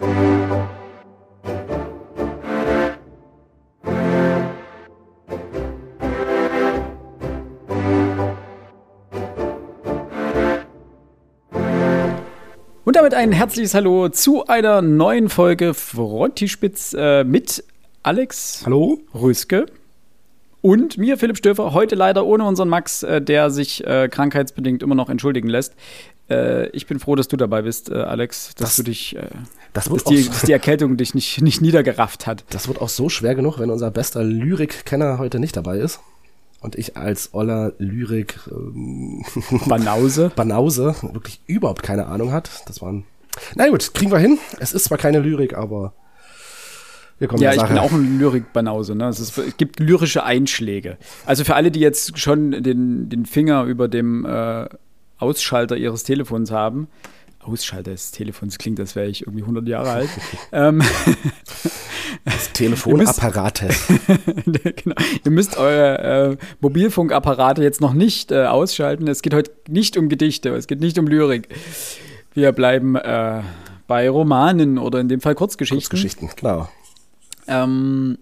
Und damit ein herzliches Hallo zu einer neuen Folge Frontispitz äh, mit Alex Hallo. Röske und mir, Philipp Stöfer. Heute leider ohne unseren Max, äh, der sich äh, krankheitsbedingt immer noch entschuldigen lässt. Äh, ich bin froh, dass du dabei bist, äh, Alex, dass Das- du dich, äh, Das dass, die, auch, dass die Erkältung dich nicht, nicht niedergerafft hat. das wird auch so schwer genug, wenn unser bester Lyrikkenner heute nicht dabei ist. Und ich als Oller Lyrik ähm, Banause. Banause wirklich überhaupt keine Ahnung hat. Das waren. Na gut, kriegen wir hin. Es ist zwar keine Lyrik, aber wir kommen Ja, ich bin auch ein Lyrik-Banause. Ne? Es, ist, es gibt lyrische Einschläge. Also für alle, die jetzt schon den, den Finger über dem äh, Ausschalter ihres Telefons haben. Ausschalter des Telefons klingt, als wäre ich irgendwie 100 Jahre alt. ähm, das Telefonapparate. genau. Ihr müsst eure äh, Mobilfunkapparate jetzt noch nicht äh, ausschalten. Es geht heute nicht um Gedichte, es geht nicht um Lyrik. Wir bleiben äh, bei Romanen oder in dem Fall Kurzgeschichten. Kurzgeschichten, genau. Ähm,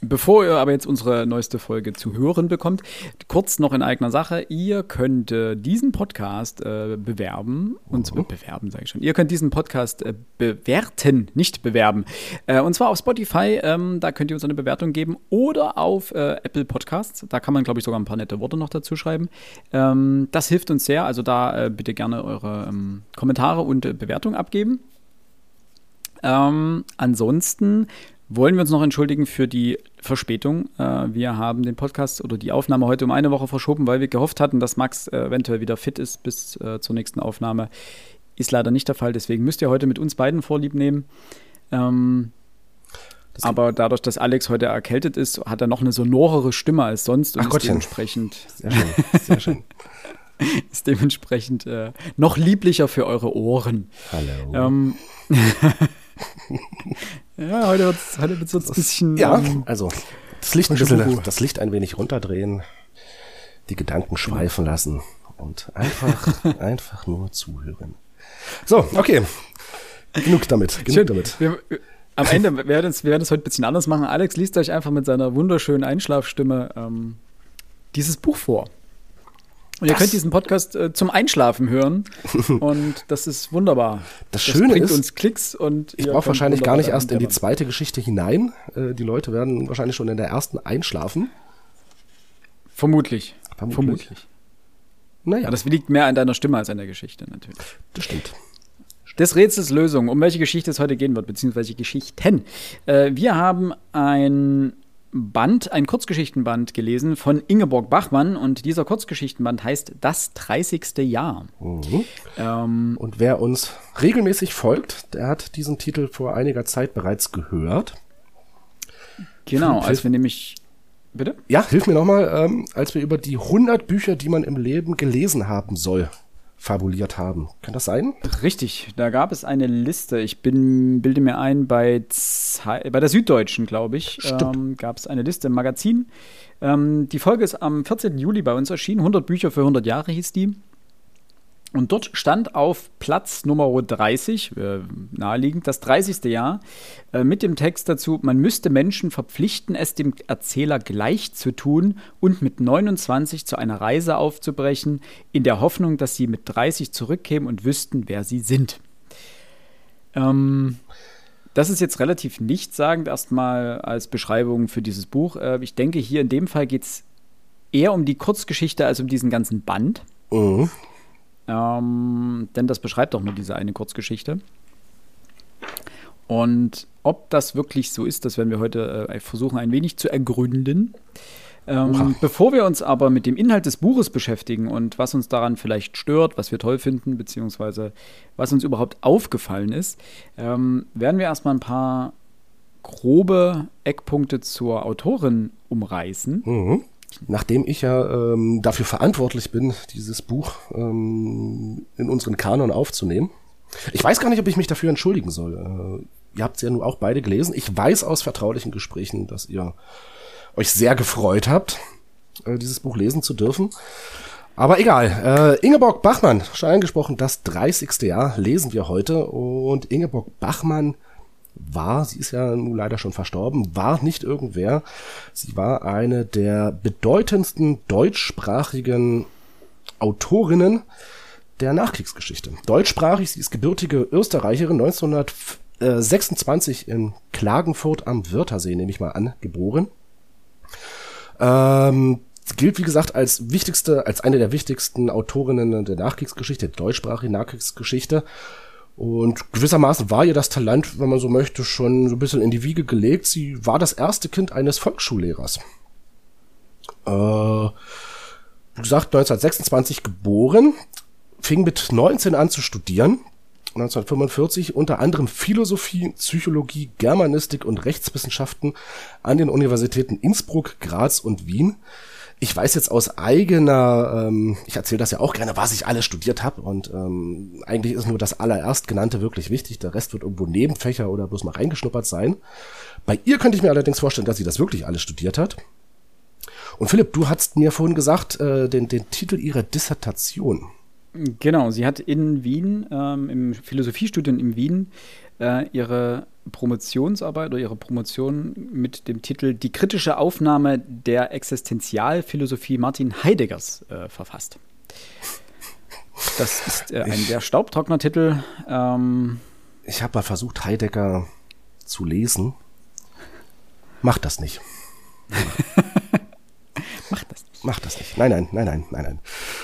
bevor ihr aber jetzt unsere neueste Folge zu hören bekommt, kurz noch in eigener Sache. Ihr könnt äh, diesen Podcast äh, bewerben. Und zwar bewerben, sage ich schon. Ihr könnt diesen Podcast äh, bewerten, nicht bewerben. Äh, und zwar auf Spotify. Ähm, da könnt ihr uns eine Bewertung geben. Oder auf äh, Apple Podcasts. Da kann man, glaube ich, sogar ein paar nette Worte noch dazu schreiben. Ähm, das hilft uns sehr. Also da äh, bitte gerne eure ähm, Kommentare und Bewertungen abgeben. Ähm, ansonsten wollen wir uns noch entschuldigen für die Verspätung. Äh, wir haben den Podcast oder die Aufnahme heute um eine Woche verschoben, weil wir gehofft hatten, dass Max äh, eventuell wieder fit ist bis äh, zur nächsten Aufnahme. Ist leider nicht der Fall, deswegen müsst ihr heute mit uns beiden Vorlieb nehmen. Ähm, Das- aber dadurch, dass Alex heute erkältet ist, hat er noch eine sonorere Stimme als sonst und Ach ist Gottchen. dementsprechend, Sehr schön, sehr schön. ist dementsprechend äh, noch lieblicher für eure Ohren. Hallo. Ähm, ja, heute wird es heute wird's ein bisschen. ja, ähm, also das Licht, ein bisschen, das Licht ein wenig runterdrehen, die Gedanken schweifen lassen und einfach, einfach nur zuhören. So, okay. Genug damit, genug schön. damit. Wir, wir- am Ende wir werden es wir werden es heute ein bisschen anders machen. Alex liest euch einfach mit seiner wunderschönen Einschlafstimme ähm, dieses Buch vor. Und ihr Das- könnt diesen Podcast äh, zum Einschlafen hören. und das ist wunderbar. Das Schöne bringt ist, uns Klicks und Ich brauche wahrscheinlich gar nicht erst in die zweite Geschichte hinein. Äh, die Leute werden wahrscheinlich schon in der ersten einschlafen. Vermutlich. Vermutlich. Vermutlich. Naja, Ja, das liegt mehr an deiner Stimme als an der Geschichte natürlich. das stimmt. Des Rätsels Lösung, um welche Geschichte es heute gehen wird, beziehungsweise Geschichten. Äh, wir haben ein Band, ein Kurzgeschichtenband gelesen von Ingeborg Bachmann und dieser Kurzgeschichtenband heißt Das 30. Jahr. Mhm. Ähm, Und wer uns regelmäßig folgt, der hat diesen Titel vor einiger Zeit bereits gehört. genau, als wir nämlich. Bitte? Ja, hilf mir nochmal, ähm, als wir über die 100 Bücher, die man im Leben gelesen haben soll, fabuliert haben. Kann das sein? Richtig, da gab es eine Liste. Ich bin, bilde mir ein, bei, Zei- bei der Süddeutschen, glaube ich, ähm, gab es eine Liste im Magazin. Ähm, die Folge ist am 14. Juli bei uns erschienen. 100 Bücher für 100 Jahre hieß die. Und dort stand auf Platz Nummer 30, äh, naheliegend, das 30. Jahr, äh, mit dem Text dazu, man müsste Menschen verpflichten, es dem Erzähler gleich zu tun und mit 29 zu einer Reise aufzubrechen, in der Hoffnung, dass sie mit 30 zurückkämen und wüssten, wer sie sind. Ähm, das ist jetzt relativ nichtssagend erstmal als Beschreibung für dieses Buch. Äh, ich denke, hier in dem Fall geht es eher um die Kurzgeschichte als um diesen ganzen Band. Mhm. Ähm, denn das beschreibt doch nur diese eine Kurzgeschichte. Und ob das wirklich so ist, das werden wir heute äh, versuchen, ein wenig zu ergründen. Ähm, bevor wir uns aber mit dem Inhalt des Buches beschäftigen und was uns daran vielleicht stört, was wir toll finden, beziehungsweise was uns überhaupt aufgefallen ist, ähm, werden wir erstmal ein paar grobe Eckpunkte zur Autorin umreißen. Mhm. Nachdem ich ja ähm, dafür verantwortlich bin, dieses Buch ähm, in unseren Kanon aufzunehmen. Ich weiß gar nicht, ob ich mich dafür entschuldigen soll. Äh, ihr habt es ja nun auch beide gelesen. Ich weiß aus vertraulichen Gesprächen, dass ihr euch sehr gefreut habt, äh, dieses Buch lesen zu dürfen. Aber egal. Äh, Ingeborg Bachmann, schon angesprochen, das 30. Jahr lesen wir heute. Und Ingeborg Bachmann war, sie ist ja nun leider schon verstorben, war nicht irgendwer. Sie war eine der bedeutendsten deutschsprachigen Autorinnen der Nachkriegsgeschichte. Deutschsprachig, sie ist gebürtige Österreicherin, 1926 in Klagenfurt am Wörthersee, nehme ich mal an, geboren. Ähm, gilt, wie gesagt, als wichtigste, als eine der wichtigsten Autorinnen der Nachkriegsgeschichte, der deutschsprachigen Nachkriegsgeschichte. Und gewissermaßen war ihr das Talent, wenn man so möchte, schon so ein bisschen in die Wiege gelegt. Sie war das erste Kind eines Volksschullehrers. Äh, wie gesagt, 1926 geboren, fing mit 19 an zu studieren. 1945 unter anderem Philosophie, Psychologie, Germanistik und Rechtswissenschaften an den Universitäten Innsbruck, Graz und Wien ich weiß jetzt aus eigener, ähm, ich erzähle das ja auch gerne, was ich alles studiert habe und ähm, eigentlich ist nur das allererst genannte wirklich wichtig. Der Rest wird irgendwo Nebenfächer oder bloß mal reingeschnuppert sein. Bei ihr könnte ich mir allerdings vorstellen, dass sie das wirklich alles studiert hat. Und Philipp, du hast mir vorhin gesagt, äh, den, den Titel ihrer Dissertation. Genau, sie hat in Wien, ähm, im Philosophiestudium in Wien, äh, ihre Promotionsarbeit oder ihre Promotion mit dem Titel Die kritische Aufnahme der Existenzialphilosophie Martin Heideggers äh, verfasst. Das ist äh, ein ich, sehr staubtrockener Titel. Ähm, ich habe mal versucht, Heidegger zu lesen. Macht das nicht. Macht das nicht. Nein, nein, nein, nein, nein, nein.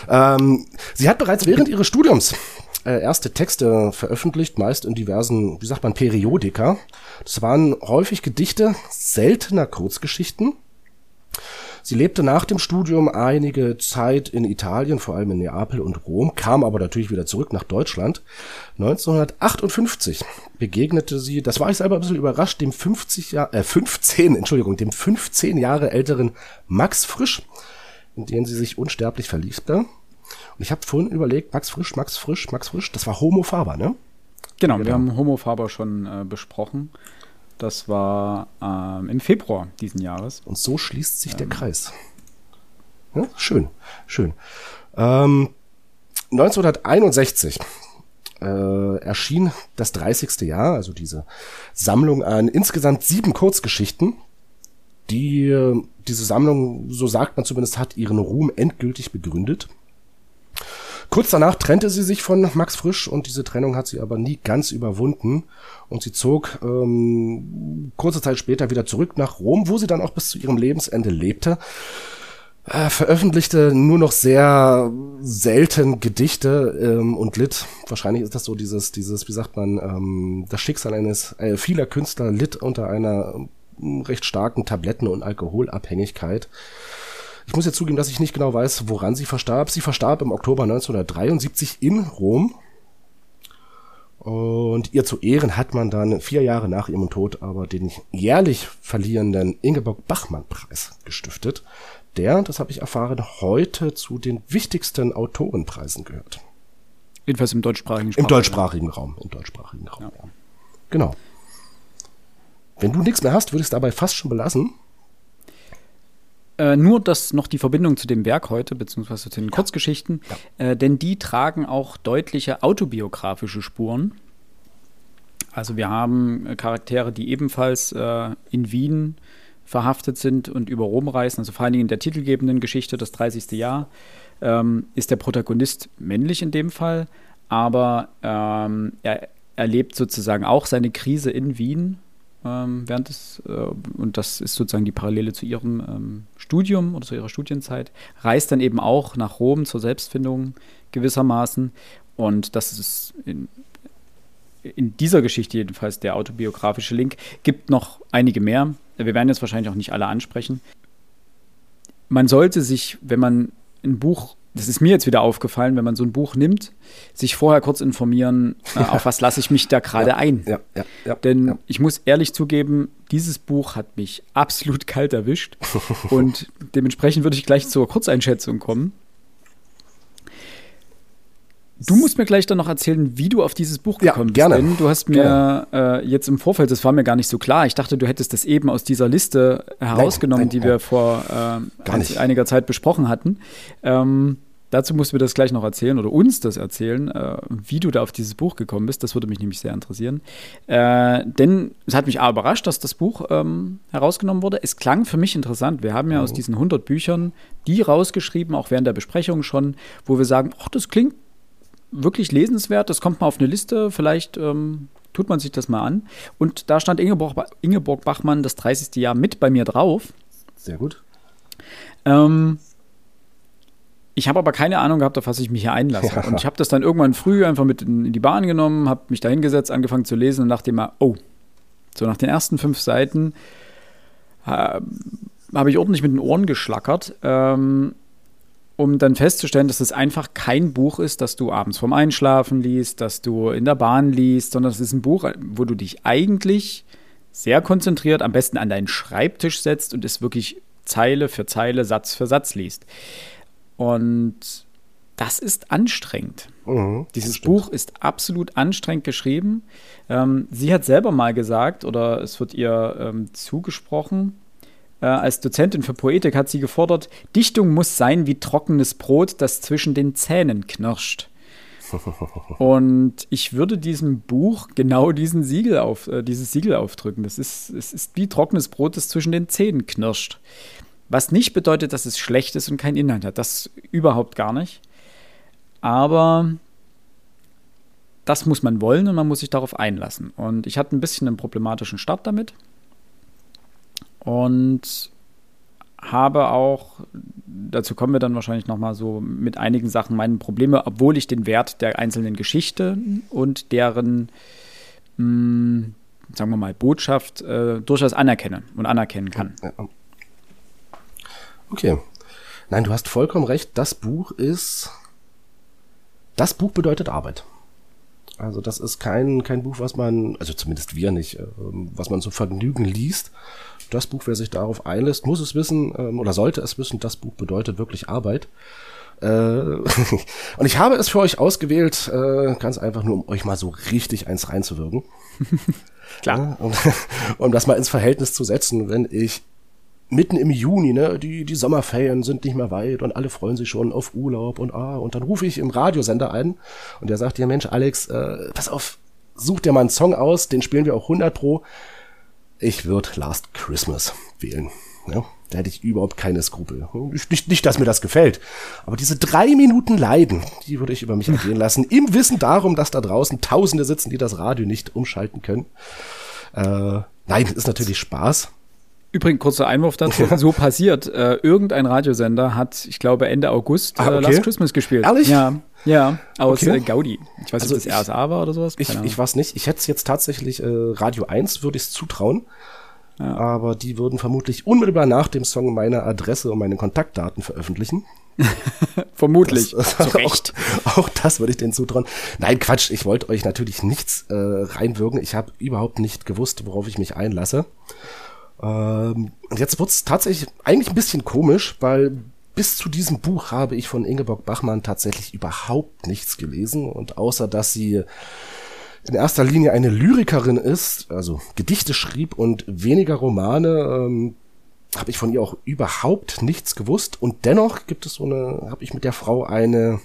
Ähm, sie hat bereits während ihres Studiums äh, erste Texte veröffentlicht, meist in diversen, wie sagt man, Periodika. Das waren häufig Gedichte, seltener Kurzgeschichten. Sie lebte nach dem Studium einige Zeit in Italien, vor allem in Neapel und Rom, kam aber natürlich wieder zurück nach Deutschland. 1958 begegnete sie, das war ich selber ein bisschen überrascht, dem 50 Jahr, äh, 15, Entschuldigung, dem 15 Jahre älteren Max Frisch, in den sie sich unsterblich verliebte. Und ich habe vorhin überlegt, Max Frisch, Max Frisch, Max Frisch, das war Homo Faber, ne? Genau, genau. wir haben Homo Faber schon äh, besprochen. Das war ähm, im Februar diesen Jahres. Und so schließt sich ähm. der Kreis. Ja, schön, schön. Ähm, 1961 äh, erschien das 30. Jahr, also diese Sammlung an insgesamt sieben Kurzgeschichten. Die, äh, diese Sammlung, so sagt man zumindest, hat ihren Ruhm endgültig begründet. Kurz danach trennte sie sich von Max Frisch und diese Trennung hat sie aber nie ganz überwunden und sie zog ähm, kurze Zeit später wieder zurück nach Rom, wo sie dann auch bis zu ihrem Lebensende lebte. Äh, veröffentlichte nur noch sehr selten Gedichte ähm, und litt. Wahrscheinlich ist das so dieses, dieses, wie sagt man, ähm, das Schicksal eines äh, vieler Künstler litt unter einer recht starken Tabletten- und Alkoholabhängigkeit. Ich muss jetzt zugeben, dass ich nicht genau weiß, woran sie verstarb. Sie verstarb im Oktober 1973 in Rom. Und ihr zu Ehren hat man dann vier Jahre nach ihrem Tod aber den jährlich verlierenden Ingeborg Bachmann-Preis gestiftet, der, das habe ich erfahren, heute zu den wichtigsten Autorenpreisen gehört. Jedenfalls im deutschsprachigen Raum. Im deutschsprachigen Raum. Im deutschsprachigen Raum, ja. ja. Genau. Wenn du nichts mehr hast, würde ich es dabei fast schon belassen. Äh, nur das noch die Verbindung zu dem Werk heute, beziehungsweise zu den ja. Kurzgeschichten, ja. Äh, denn die tragen auch deutliche autobiografische Spuren. Also wir haben äh, Charaktere, die ebenfalls äh, in Wien verhaftet sind und über Rom reisen. Also vor allen Dingen in der titelgebenden Geschichte, das 30. Jahr, ähm, ist der Protagonist männlich in dem Fall, aber ähm, er erlebt sozusagen auch seine Krise in Wien ähm, während des, äh, und das ist sozusagen die Parallele zu ihrem ähm, Studium oder zu ihrer Studienzeit, reist dann eben auch nach Rom zur Selbstfindung gewissermaßen. Und das ist in, in dieser Geschichte jedenfalls der autobiografische Link. Gibt noch einige mehr. Wir werden jetzt wahrscheinlich auch nicht alle ansprechen. Man sollte sich, wenn man ein Buch das ist mir jetzt wieder aufgefallen, wenn man so ein Buch nimmt, sich vorher kurz informieren, äh, auf was lasse ich mich da gerade ja, ein. Ja, ja, ja, Denn ja. ich muss ehrlich zugeben, dieses Buch hat mich absolut kalt erwischt. und dementsprechend würde ich gleich zur Kurzeinschätzung kommen. Du musst mir gleich dann noch erzählen, wie du auf dieses Buch gekommen ja, gerne. bist. Denn du hast mir äh, jetzt im Vorfeld, das war mir gar nicht so klar. Ich dachte, du hättest das eben aus dieser Liste herausgenommen, nein, nein, die wir vor äh, einiger Zeit besprochen hatten. Ähm, dazu musst du mir das gleich noch erzählen oder uns das erzählen, äh, wie du da auf dieses Buch gekommen bist. Das würde mich nämlich sehr interessieren. Äh, denn es hat mich auch überrascht, dass das Buch ähm, herausgenommen wurde. Es klang für mich interessant. Wir haben ja mhm. aus diesen 100 Büchern die rausgeschrieben, auch während der Besprechung schon, wo wir sagen, ach, das klingt wirklich lesenswert, das kommt mal auf eine Liste, vielleicht ähm, tut man sich das mal an. Und da stand Ingeborg, Ingeborg Bachmann das 30. Jahr mit bei mir drauf. Sehr gut. Ähm, ich habe aber keine Ahnung gehabt, auf was ich mich hier einlasse. Ja. Und ich habe das dann irgendwann früh einfach mit in, die Bahn genommen, habe mich da hingesetzt, angefangen zu lesen und dachte immer, oh, so nach den ersten fünf Seiten äh, habe ich ordentlich mit den Ohren geschlackert, ähm, um dann festzustellen, dass es einfach kein Buch ist, das du abends vorm Einschlafen liest, das du in der Bahn liest, sondern es ist ein Buch, wo du dich eigentlich sehr konzentriert, am besten an deinen Schreibtisch setzt und es wirklich Zeile für Zeile, Satz für Satz liest. Und das ist anstrengend. Mhm, Dieses Buch ist absolut anstrengend geschrieben. Ähm, sie hat selber mal gesagt, oder es wird ihr ähm, zugesprochen, äh, als Dozentin für Poetik hat sie gefordert, Dichtung muss sein wie trockenes Brot, das zwischen den Zähnen knirscht. Und ich würde diesem Buch genau diesen Siegel auf, äh, dieses Siegel aufdrücken. Das ist, es ist wie trockenes Brot, das zwischen den Zähnen knirscht. Was nicht bedeutet, dass es schlecht ist und keinen Inhalt hat. Das überhaupt gar nicht. Aber das muss man wollen und man muss sich darauf einlassen. Und ich hatte ein bisschen einen problematischen Start damit. Und habe auch, dazu kommen wir dann wahrscheinlich nochmal so mit einigen Sachen meine Probleme, obwohl ich den Wert der einzelnen Geschichte und deren, mh, hm, sagen wir mal, Botschaft äh, durchaus anerkenne und anerkennen kann. Ja. Okay. Nein, du hast vollkommen recht. Das Buch ist. Das Buch bedeutet Arbeit. Also das ist kein, kein Buch, was man, also zumindest wir nicht, äh, was man so Vergnügen liest. Das Buch, wer sich darauf einlässt, muss es wissen ähm, oder sollte es wissen, das Buch bedeutet wirklich Arbeit. Äh, und ich habe es für euch ausgewählt, äh, ganz einfach nur, um euch mal so richtig eins reinzuwirken. Klar. Um, um das mal ins Verhältnis zu setzen, wenn ich mitten im Juni, ne, die, die Sommerferien sind nicht mehr weit und alle freuen sich schon auf Urlaub und ah, und dann rufe ich im Radiosender ein und der sagt dir, Mensch, Alex, äh, pass auf, such dir mal einen Song aus, den spielen wir auch 100 pro. Ich würde Last Christmas wählen. Ja, da hätte ich überhaupt keine Skrupel. Nicht, nicht, dass mir das gefällt. Aber diese drei Minuten Leiden, die würde ich über mich ergehen lassen. Im Wissen darum, dass da draußen Tausende sitzen, die das Radio nicht umschalten können. Äh, nein, ist natürlich Spaß. Übrigens, kurzer Einwurf dazu. So passiert. Äh, irgendein Radiosender hat, ich glaube, Ende August ah, okay. äh, Last Christmas gespielt. Ehrlich? Ja. Ja, aus okay. äh, Gaudi. Ich weiß nicht, also ob das RSA war oder sowas. Ich, ich weiß nicht. Ich hätte es jetzt tatsächlich, äh, Radio 1 würde ich es zutrauen. Ja. Aber die würden vermutlich unmittelbar nach dem Song meine Adresse und meine Kontaktdaten veröffentlichen. Vermutlich. Das, Zu Recht. Auch, auch, das würde ich denen zutrauen. Nein, Quatsch. Ich wollte euch natürlich nichts äh, reinwürgen. Ich habe überhaupt nicht gewusst, worauf ich mich einlasse. Ähm, und jetzt wird's tatsächlich eigentlich ein bisschen komisch, weil bis zu diesem Buch habe ich von Ingeborg Bachmann tatsächlich überhaupt nichts gelesen. Und außer dass sie in erster Linie eine Lyrikerin ist, also Gedichte schrieb und weniger Romane, ähm, habe ich von ihr auch überhaupt nichts gewusst. Und dennoch gibt es so eine, habe ich mit der Frau eine,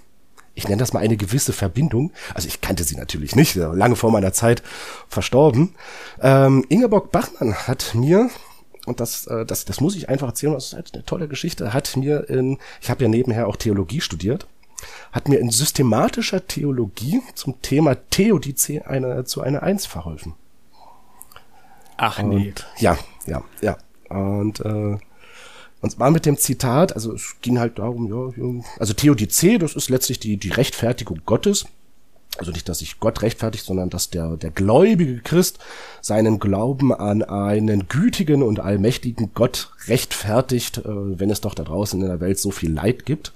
ich nenne das mal eine gewisse Verbindung. Also ich kannte sie natürlich nicht, lange vor meiner Zeit verstorben. Ähm, Ingeborg Bachmann hat mir und das, äh, das, das muss ich einfach erzählen, das ist halt eine tolle Geschichte, hat mir in, ich habe ja nebenher auch Theologie studiert, hat mir in systematischer Theologie zum Thema Theodizee eine, zu einer Eins verholfen. Ach nee. Und, ja, ja, ja. Und, äh, und zwar mit dem Zitat, also es ging halt darum, ja, also Theodizee, das ist letztlich die, die Rechtfertigung Gottes also nicht, dass sich Gott rechtfertigt, sondern dass der, der gläubige Christ seinen Glauben an einen gütigen und allmächtigen Gott rechtfertigt, äh, wenn es doch da draußen in der Welt so viel Leid gibt.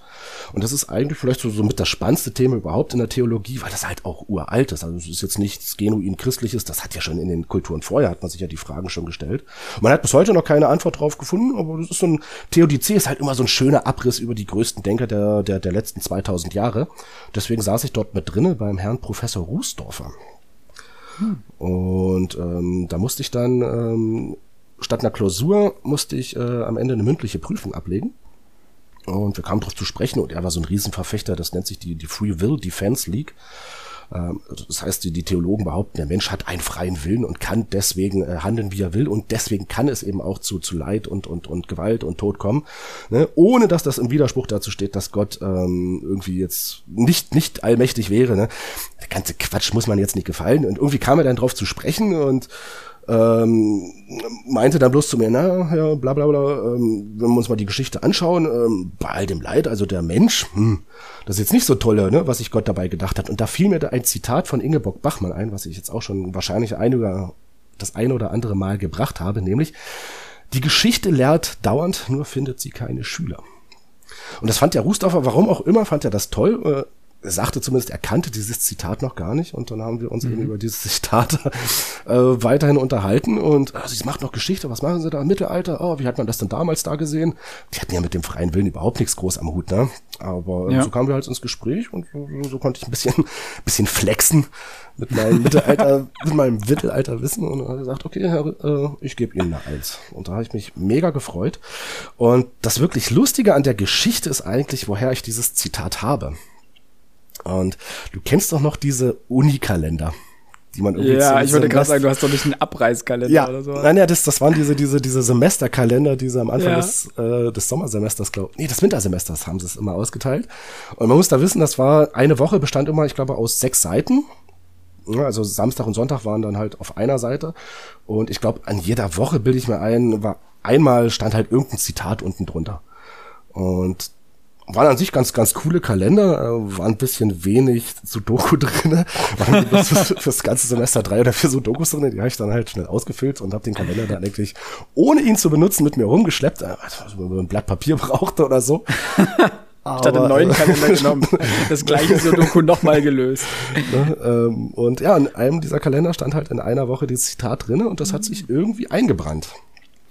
Und das ist eigentlich vielleicht so, so mit das spannendste Thema überhaupt in der Theologie, weil das halt auch uralt ist. Also es ist jetzt nichts genuin christliches, das hat ja schon in den Kulturen vorher, hat man sich ja die Fragen schon gestellt. Man hat bis heute noch keine Antwort drauf gefunden, aber das ist so ein, Theodizee ist halt immer so ein schöner Abriss über die größten Denker der, der, der letzten 2000 Jahre. Deswegen saß ich dort mit drinnen beim Herrn Professor Rußdorfer. Hm. Und ähm, da musste ich dann ähm, statt einer Klausur musste ich äh, am Ende eine mündliche Prüfung ablegen. Und wir kamen darauf zu sprechen und er war so ein Riesenverfechter, das nennt sich die, die Free Will Defense League. Ähm, das heißt, die, Theologen behaupten, der Mensch hat einen freien Willen und kann deswegen äh, handeln, wie er will und deswegen kann es eben auch zu, zu Leid und, und, und Gewalt und Tod kommen, ne? ohne dass das im Widerspruch dazu steht, dass Gott ähm, irgendwie jetzt nicht, nicht allmächtig wäre. Ne? Der ganze Quatsch muss man jetzt nicht gefallen und irgendwie kam er dann drauf zu sprechen und ähm, meinte dann bloß zu mir, na, ja, bla bla bla, ähm, wenn wir uns mal die Geschichte anschauen, ähm, bei all dem Leid, also der Mensch, hm, das ist jetzt nicht so toll, ne, was sich Gott dabei gedacht hat. Und da fiel mir da ein Zitat von Ingeborg Bachmann ein, was ich jetzt auch schon wahrscheinlich ein oder das eine oder andere Mal gebracht habe, nämlich, die Geschichte lehrt dauernd, nur findet sie keine Schüler. Und das fand der Rußdorfer, warum auch immer, fand er das toll. Äh, er sagte zumindest, er kannte dieses Zitat noch gar nicht und dann haben wir uns mhm. eben über dieses Zitat äh, weiterhin unterhalten und also, sie macht noch Geschichte, was machen sie da im Mittelalter? Oh, wie hat man das denn damals da gesehen? Die hatten ja mit dem freien Willen überhaupt nichts groß am Hut, ne? Aber ja. so kamen wir halt ins Gespräch und so, so konnte ich ein bisschen, bisschen flexen mit meinem Mittelalter, mit meinem Mittelalterwissen und habe gesagt, okay, Herr, äh, ich gebe Ihnen eine Eins. Und da habe ich mich mega gefreut. Und das wirklich Lustige an der Geschichte ist eigentlich, woher ich dieses Zitat habe. Und du kennst doch noch diese Unikalender die man irgendwie Ja, ich würde gerade sagen, du hast doch nicht einen Abreißkalender ja, oder so. Nein, ja, das, das waren diese, diese, diese Semesterkalender, diese am Anfang ja. des, äh, des Sommersemesters, glaube Nee, des Wintersemesters haben sie es immer ausgeteilt. Und man muss da wissen, das war eine Woche bestand immer, ich glaube, aus sechs Seiten. Ja, also Samstag und Sonntag waren dann halt auf einer Seite. Und ich glaube, an jeder Woche bilde ich mir ein, war einmal stand halt irgendein Zitat unten drunter. Und waren an sich ganz, ganz coole Kalender, äh, war ein bisschen wenig Sudoku drin. Waren fürs, fürs ganze Semester drei oder vier Sudokus drin, die habe ich dann halt schnell ausgefüllt und habe den Kalender dann eigentlich, ohne ihn zu benutzen, mit mir rumgeschleppt, äh, also, wenn man ein Blatt Papier brauchte oder so. Statt einen neuen Kalender genommen, das gleiche Sudoku nochmal gelöst. Ne, ähm, und ja, in einem dieser Kalender stand halt in einer Woche dieses Zitat drinne und das hat sich irgendwie eingebrannt.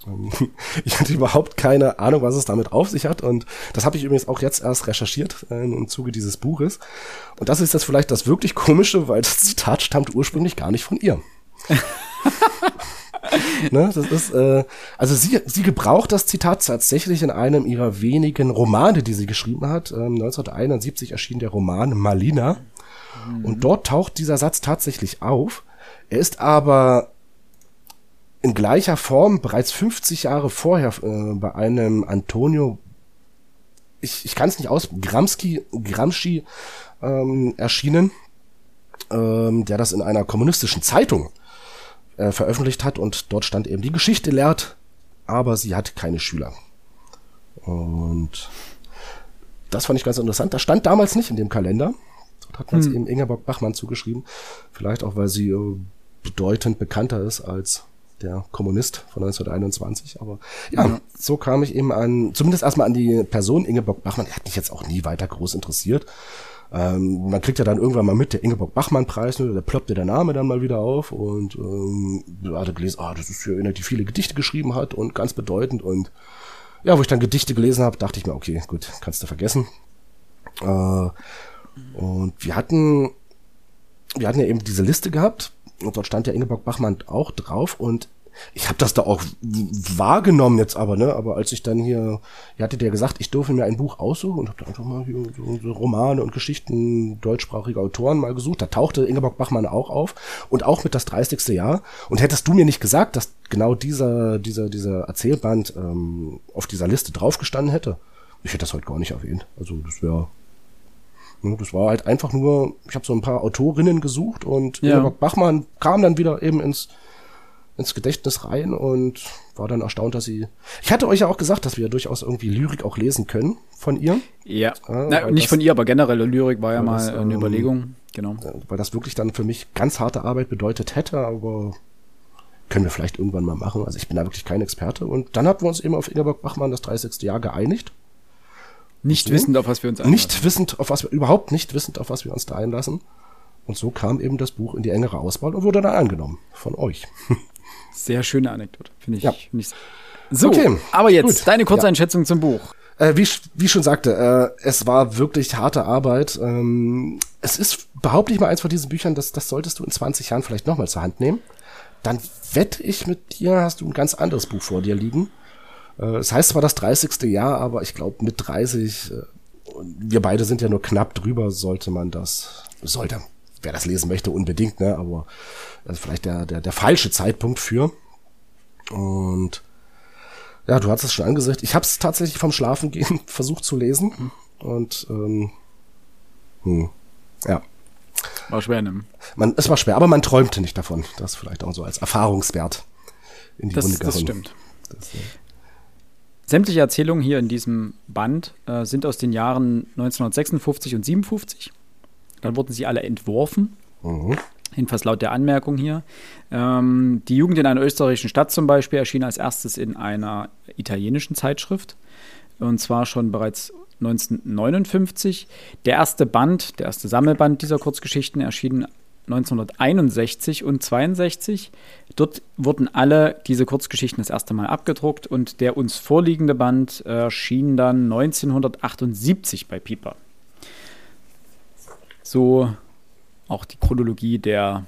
Ähm, ich hatte überhaupt keine Ahnung, was es damit auf sich hat. Und das habe ich übrigens auch jetzt erst recherchiert äh, im Zuge dieses Buches. Und das ist jetzt vielleicht das wirklich Komische, weil das Zitat stammt ursprünglich gar nicht von ihr. ne, das ist, äh, also sie, sie gebraucht das Zitat tatsächlich in einem ihrer wenigen Romane, die sie geschrieben hat. Ähm, 1971 erschien der Roman Malina. Mhm. Und dort taucht dieser Satz tatsächlich auf. Er ist aber in gleicher Form bereits 50 Jahre vorher äh, bei einem Antonio, ich, ich kann es nicht aus, Gramsci, Gramsci ähm, erschienen, ähm, der das in einer kommunistischen Zeitung äh, veröffentlicht hat und dort stand eben die Geschichte lehrt, aber sie hat keine Schüler. Und das fand ich ganz interessant. Das stand damals nicht in dem Kalender. Dort hat man es hm. eben Ingeborg Bachmann zugeschrieben. Vielleicht auch, weil sie äh, bedeutend bekannter ist als der Kommunist von 1921. Aber ja, ja, so kam ich eben an, zumindest erstmal an die Person Ingeborg Bachmann. Er hat mich jetzt auch nie weiter groß interessiert. Ähm, man kriegt ja dann irgendwann mal mit, der Ingeborg Bachmann-Preis, ne, da ploppte der Name dann mal wieder auf und ähm, hatte gelesen, ah, das ist ja eine, die viele Gedichte geschrieben hat und ganz bedeutend und ja, wo ich dann Gedichte gelesen habe, dachte ich mir, okay, gut, kannst du vergessen. Äh, und wir hatten, wir hatten ja eben diese Liste gehabt und dort stand ja Ingeborg Bachmann auch drauf und ich habe das da auch wahrgenommen jetzt aber, ne? Aber als ich dann hier, ihr hattet ja gesagt, ich durfte mir ein Buch aussuchen und habe da einfach mal so, Romane und Geschichten deutschsprachiger Autoren mal gesucht. Da tauchte Ingeborg Bachmann auch auf und auch mit das 30. Jahr. Und hättest du mir nicht gesagt, dass genau dieser, dieser, dieser Erzählband ähm, auf dieser Liste draufgestanden hätte, ich hätte das heute gar nicht erwähnt. Also das wäre das war halt einfach nur, ich habe so ein paar Autorinnen gesucht und ja. Ingeborg Bachmann kam dann wieder eben ins, ins Gedächtnis rein und war dann erstaunt, dass sie. Ich hatte euch ja auch gesagt, dass wir durchaus irgendwie Lyrik auch lesen können von ihr. Ja. ja Na, nicht das, von ihr, aber generelle Lyrik war ja mal das, eine ähm, Überlegung. Genau. Weil das wirklich dann für mich ganz harte Arbeit bedeutet hätte, aber können wir vielleicht irgendwann mal machen. Also ich bin da wirklich kein Experte. Und dann hatten wir uns eben auf Ingeborg Bachmann das 30. Jahr geeinigt. Nicht so, wissend, auf was wir uns einlassen. Nicht wissend, auf was wir, überhaupt nicht wissend, auf was wir uns da einlassen. Und so kam eben das Buch in die engere Auswahl und wurde dann angenommen von euch. Sehr schöne Anekdote, finde ich. Ja. Find ich so, okay, aber jetzt gut. deine Kurzeinschätzung ja. zum Buch. Äh, wie, wie schon sagte, äh, es war wirklich harte Arbeit. Ähm, es ist, behaupte ich mal, eins von diesen Büchern, das, das solltest du in 20 Jahren vielleicht nochmal zur Hand nehmen. Dann wette ich mit dir, hast du ein ganz anderes Buch vor dir liegen es heißt zwar das 30. Jahr, aber ich glaube mit 30, äh, wir beide sind ja nur knapp drüber, sollte man das, sollte, wer das lesen möchte, unbedingt, ne? aber das ist vielleicht der, der, der falsche Zeitpunkt für. Und ja, du hast es schon angesagt. Ich habe es tatsächlich vom Schlafengehen versucht zu lesen. Und ähm, hm, ja. War schwer, ne? Man, es war schwer, aber man träumte nicht davon. Das vielleicht auch so als Erfahrungswert in die das, Runde Das stimmt. Das, ja. Sämtliche Erzählungen hier in diesem Band äh, sind aus den Jahren 1956 und 57. Dann wurden sie alle entworfen. Mhm. Jedenfalls laut der Anmerkung hier. Ähm, die Jugend in einer österreichischen Stadt zum Beispiel erschien als erstes in einer italienischen Zeitschrift. Und zwar schon bereits 1959. Der erste Band, der erste Sammelband dieser Kurzgeschichten erschien 1961 und 62. Dort wurden alle diese Kurzgeschichten das erste Mal abgedruckt und der uns vorliegende Band erschien dann 1978 bei Piper. So auch die Chronologie der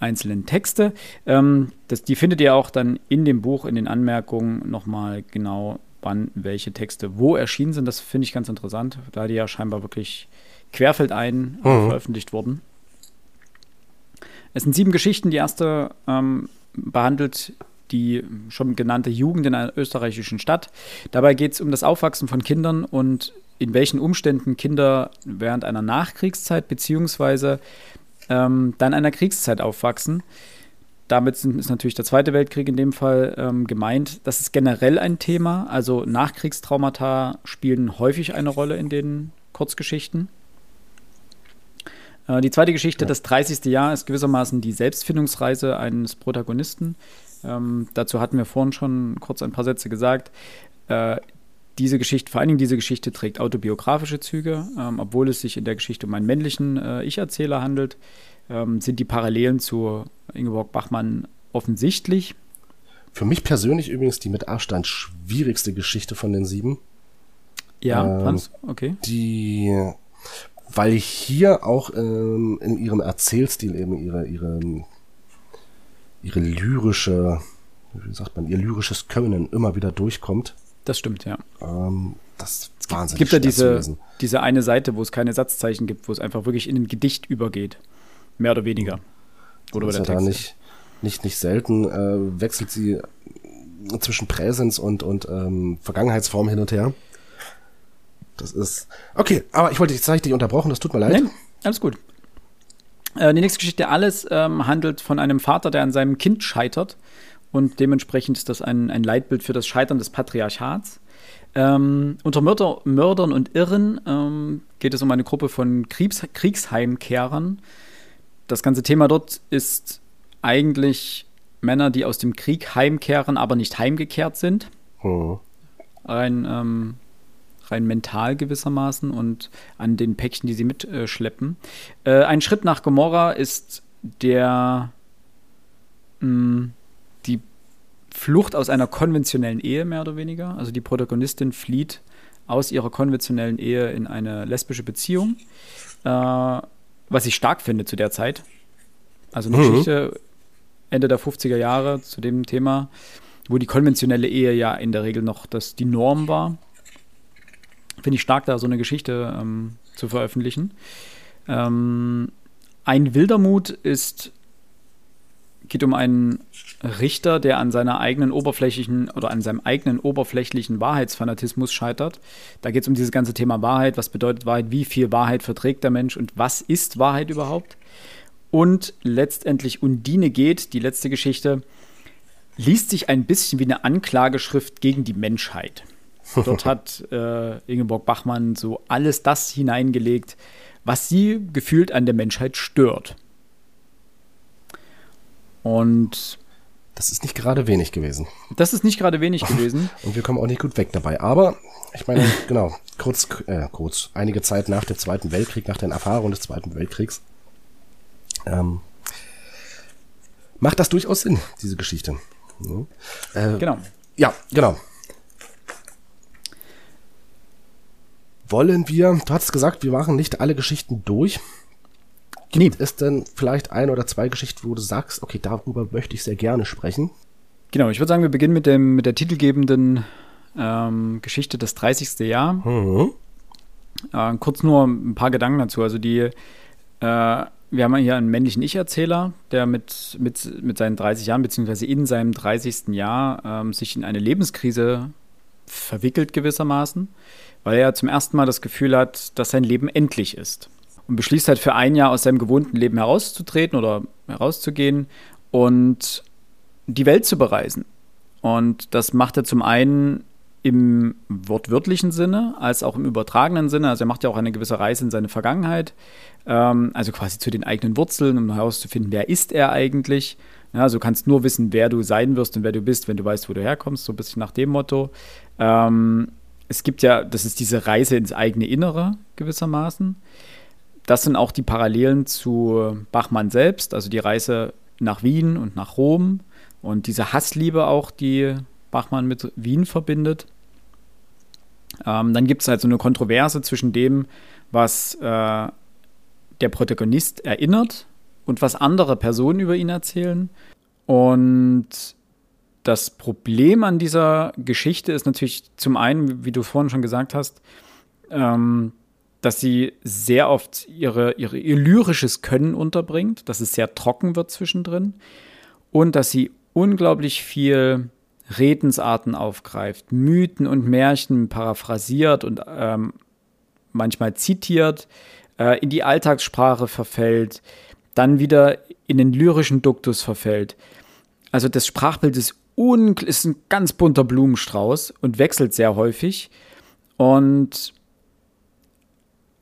einzelnen Texte. Ähm, das, die findet ihr auch dann in dem Buch, in den Anmerkungen nochmal genau, wann welche Texte wo erschienen sind. Das finde ich ganz interessant, da die ja scheinbar wirklich querfeldein mhm. veröffentlicht wurden. Es sind sieben Geschichten. Die erste ähm, behandelt die schon genannte Jugend in einer österreichischen Stadt. Dabei geht es um das Aufwachsen von Kindern und in welchen Umständen Kinder während einer Nachkriegszeit beziehungsweise ähm, dann einer Kriegszeit aufwachsen. Damit sind, ist natürlich der Zweite Weltkrieg in dem Fall ähm, gemeint. Das ist generell ein Thema. Also Nachkriegstraumata spielen häufig eine Rolle in den Kurzgeschichten. Äh, die zweite Geschichte, ja. das 30. Jahr, ist gewissermaßen die Selbstfindungsreise eines Protagonisten. Ähm, dazu hatten wir vorhin schon kurz ein paar Sätze gesagt. Äh, diese Geschichte, vor allen Dingen diese Geschichte trägt autobiografische Züge, ähm, obwohl es sich in der Geschichte um einen männlichen äh, Ich-Erzähler handelt, ähm, sind die Parallelen zu Ingeborg Bachmann offensichtlich. Für mich persönlich übrigens die mit Abstand schwierigste Geschichte von den sieben. Ja, ähm, Hans, okay. Die, weil hier auch ähm, in ihrem Erzählstil eben ihre, ihre, ihre lyrische, wie sagt man, ihr lyrisches Können immer wieder durchkommt. Das stimmt, ja. Ähm, das ist wahnsinnig Gibt ja diese, diese eine Seite, wo es keine Satzzeichen gibt, wo es einfach wirklich in ein Gedicht übergeht. Mehr oder weniger. Oder das ist ja da nicht, nicht, nicht selten äh, wechselt sie zwischen Präsens und, und ähm, Vergangenheitsform hin und her. Das ist. Okay, aber ich wollte dich zeitlich unterbrochen, das tut mir leid. Nee, alles gut. Äh, die nächste Geschichte, alles ähm, handelt von einem Vater, der an seinem Kind scheitert und dementsprechend ist das ein, ein Leitbild für das Scheitern des Patriarchats. Ähm, unter Mörder, Mördern und Irren ähm, geht es um eine Gruppe von Kriegs Kriegsheimkehrern. Das ganze Thema dort ist eigentlich Männer, die aus dem Krieg heimkehren, aber nicht heimgekehrt sind. Mhm. Rein, ähm, rein mental gewissermaßen und an den Päckchen, die sie mitschleppen. Äh, ein Schritt nach Gomorra ist der mh, mm, Flucht aus einer konventionellen Ehe, mehr oder weniger. Also die Protagonistin flieht aus ihrer konventionellen Ehe in eine lesbische Beziehung, äh, was ich stark finde zu der Zeit. Also eine mhm. Geschichte Ende der 50er Jahre zu dem Thema, wo die konventionelle Ehe ja in der Regel noch das, die Norm war. Finde ich stark, da so eine Geschichte ähm, zu veröffentlichen. Ähm, ein Wildermut ist geht um einen Richter, der an seiner eigenen oberflächlichen oder an seinem eigenen oberflächlichen Wahrheitsfanatismus scheitert. Da geht es um dieses ganze Thema Wahrheit. Was bedeutet Wahrheit? Wie viel Wahrheit verträgt der Mensch und was ist Wahrheit überhaupt? Und letztendlich Undine geht, die letzte Geschichte, liest sich ein bisschen wie eine Anklageschrift gegen die Menschheit. Dort hat äh, Ingeborg Bachmann so alles das hineingelegt, was sie gefühlt an der Menschheit stört. Und das ist nicht gerade wenig gewesen. Das ist nicht gerade wenig gewesen. Und wir kommen auch nicht gut weg dabei. Aber ich meine, genau, kurz, äh, kurz, einige Zeit nach dem Zweiten Weltkrieg, nach den Erfahrungen des Zweiten Weltkriegs, ähm, macht das durchaus Sinn, diese Geschichte. Ja. Äh, genau. Ja, genau. Wollen wir, du hast gesagt, wir machen nicht alle Geschichten durch. Gibt es denn vielleicht ein oder zwei Geschichten, wo du sagst, okay, darüber möchte ich sehr gerne sprechen? Genau, ich würde sagen, wir beginnen mit, dem, mit der titelgebenden ähm, Geschichte des 30. Jahr. Mhm. Äh, kurz nur ein paar Gedanken dazu. Also die, äh, wir haben hier einen männlichen Ich-Erzähler, der mit, mit, mit seinen 30 Jahren, beziehungsweise in seinem 30. Jahr ähm, sich in eine Lebenskrise verwickelt gewissermaßen, weil er zum ersten Mal das Gefühl hat, dass sein Leben endlich ist. Und beschließt halt für ein Jahr aus seinem gewohnten Leben herauszutreten oder herauszugehen und die Welt zu bereisen. Und das macht er zum einen im wortwörtlichen Sinne als auch im übertragenen Sinne. Also er macht ja auch eine gewisse Reise in seine Vergangenheit, ähm, also quasi zu den eigenen Wurzeln, um herauszufinden, wer ist er eigentlich. Ja, also du kannst nur wissen, wer du sein wirst und wer du bist, wenn du weißt, wo du herkommst, so ein bisschen nach dem Motto. Ähm, es gibt ja, das ist diese Reise ins eigene Innere gewissermaßen. Das sind auch die Parallelen zu Bachmann selbst, also die Reise nach Wien und nach Rom und diese Hassliebe auch, die Bachmann mit Wien verbindet. Ähm, dann gibt es halt so eine Kontroverse zwischen dem, was äh, der Protagonist erinnert und was andere Personen über ihn erzählen. Und das Problem an dieser Geschichte ist natürlich zum einen, wie du vorhin schon gesagt hast, ähm, dass sie sehr oft ihre, ihre, ihr lyrisches Können unterbringt, dass es sehr trocken wird zwischendrin und dass sie unglaublich viel Redensarten aufgreift, Mythen und Märchen paraphrasiert und ähm, manchmal zitiert, äh, in die Alltagssprache verfällt, dann wieder in den lyrischen Duktus verfällt. Also das Sprachbild ist, ist ein ganz bunter Blumenstrauß und wechselt sehr häufig. Und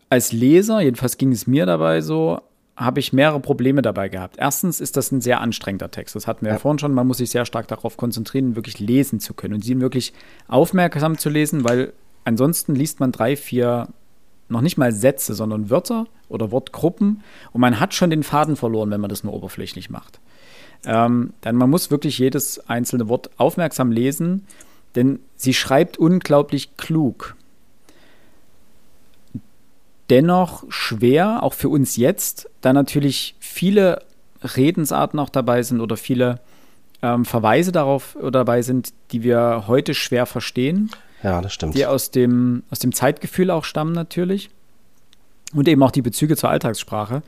als Leser, jedenfalls ging es mir dabei so, habe ich mehrere Probleme dabei gehabt. Erstens ist das ein sehr anstrengender Text. Das hatten wir ja. vorhin schon. Man muss sich sehr stark darauf konzentrieren, wirklich lesen zu können und sie wirklich aufmerksam zu lesen, weil ansonsten liest man drei, vier, noch nicht mal Sätze, sondern Wörter oder Wortgruppen und man hat schon den Faden verloren, wenn man das nur oberflächlich macht. Ähm, dann man muss wirklich jedes einzelne Wort aufmerksam lesen, denn sie schreibt unglaublich klug dennoch schwer, auch für uns jetzt, da natürlich viele Redensarten auch dabei sind oder viele ähm, Verweise darauf dabei sind, die wir heute schwer verstehen. Ja, das stimmt. Die aus dem, aus dem Zeitgefühl auch stammen natürlich. Und eben auch die Bezüge zur Alltagssprache.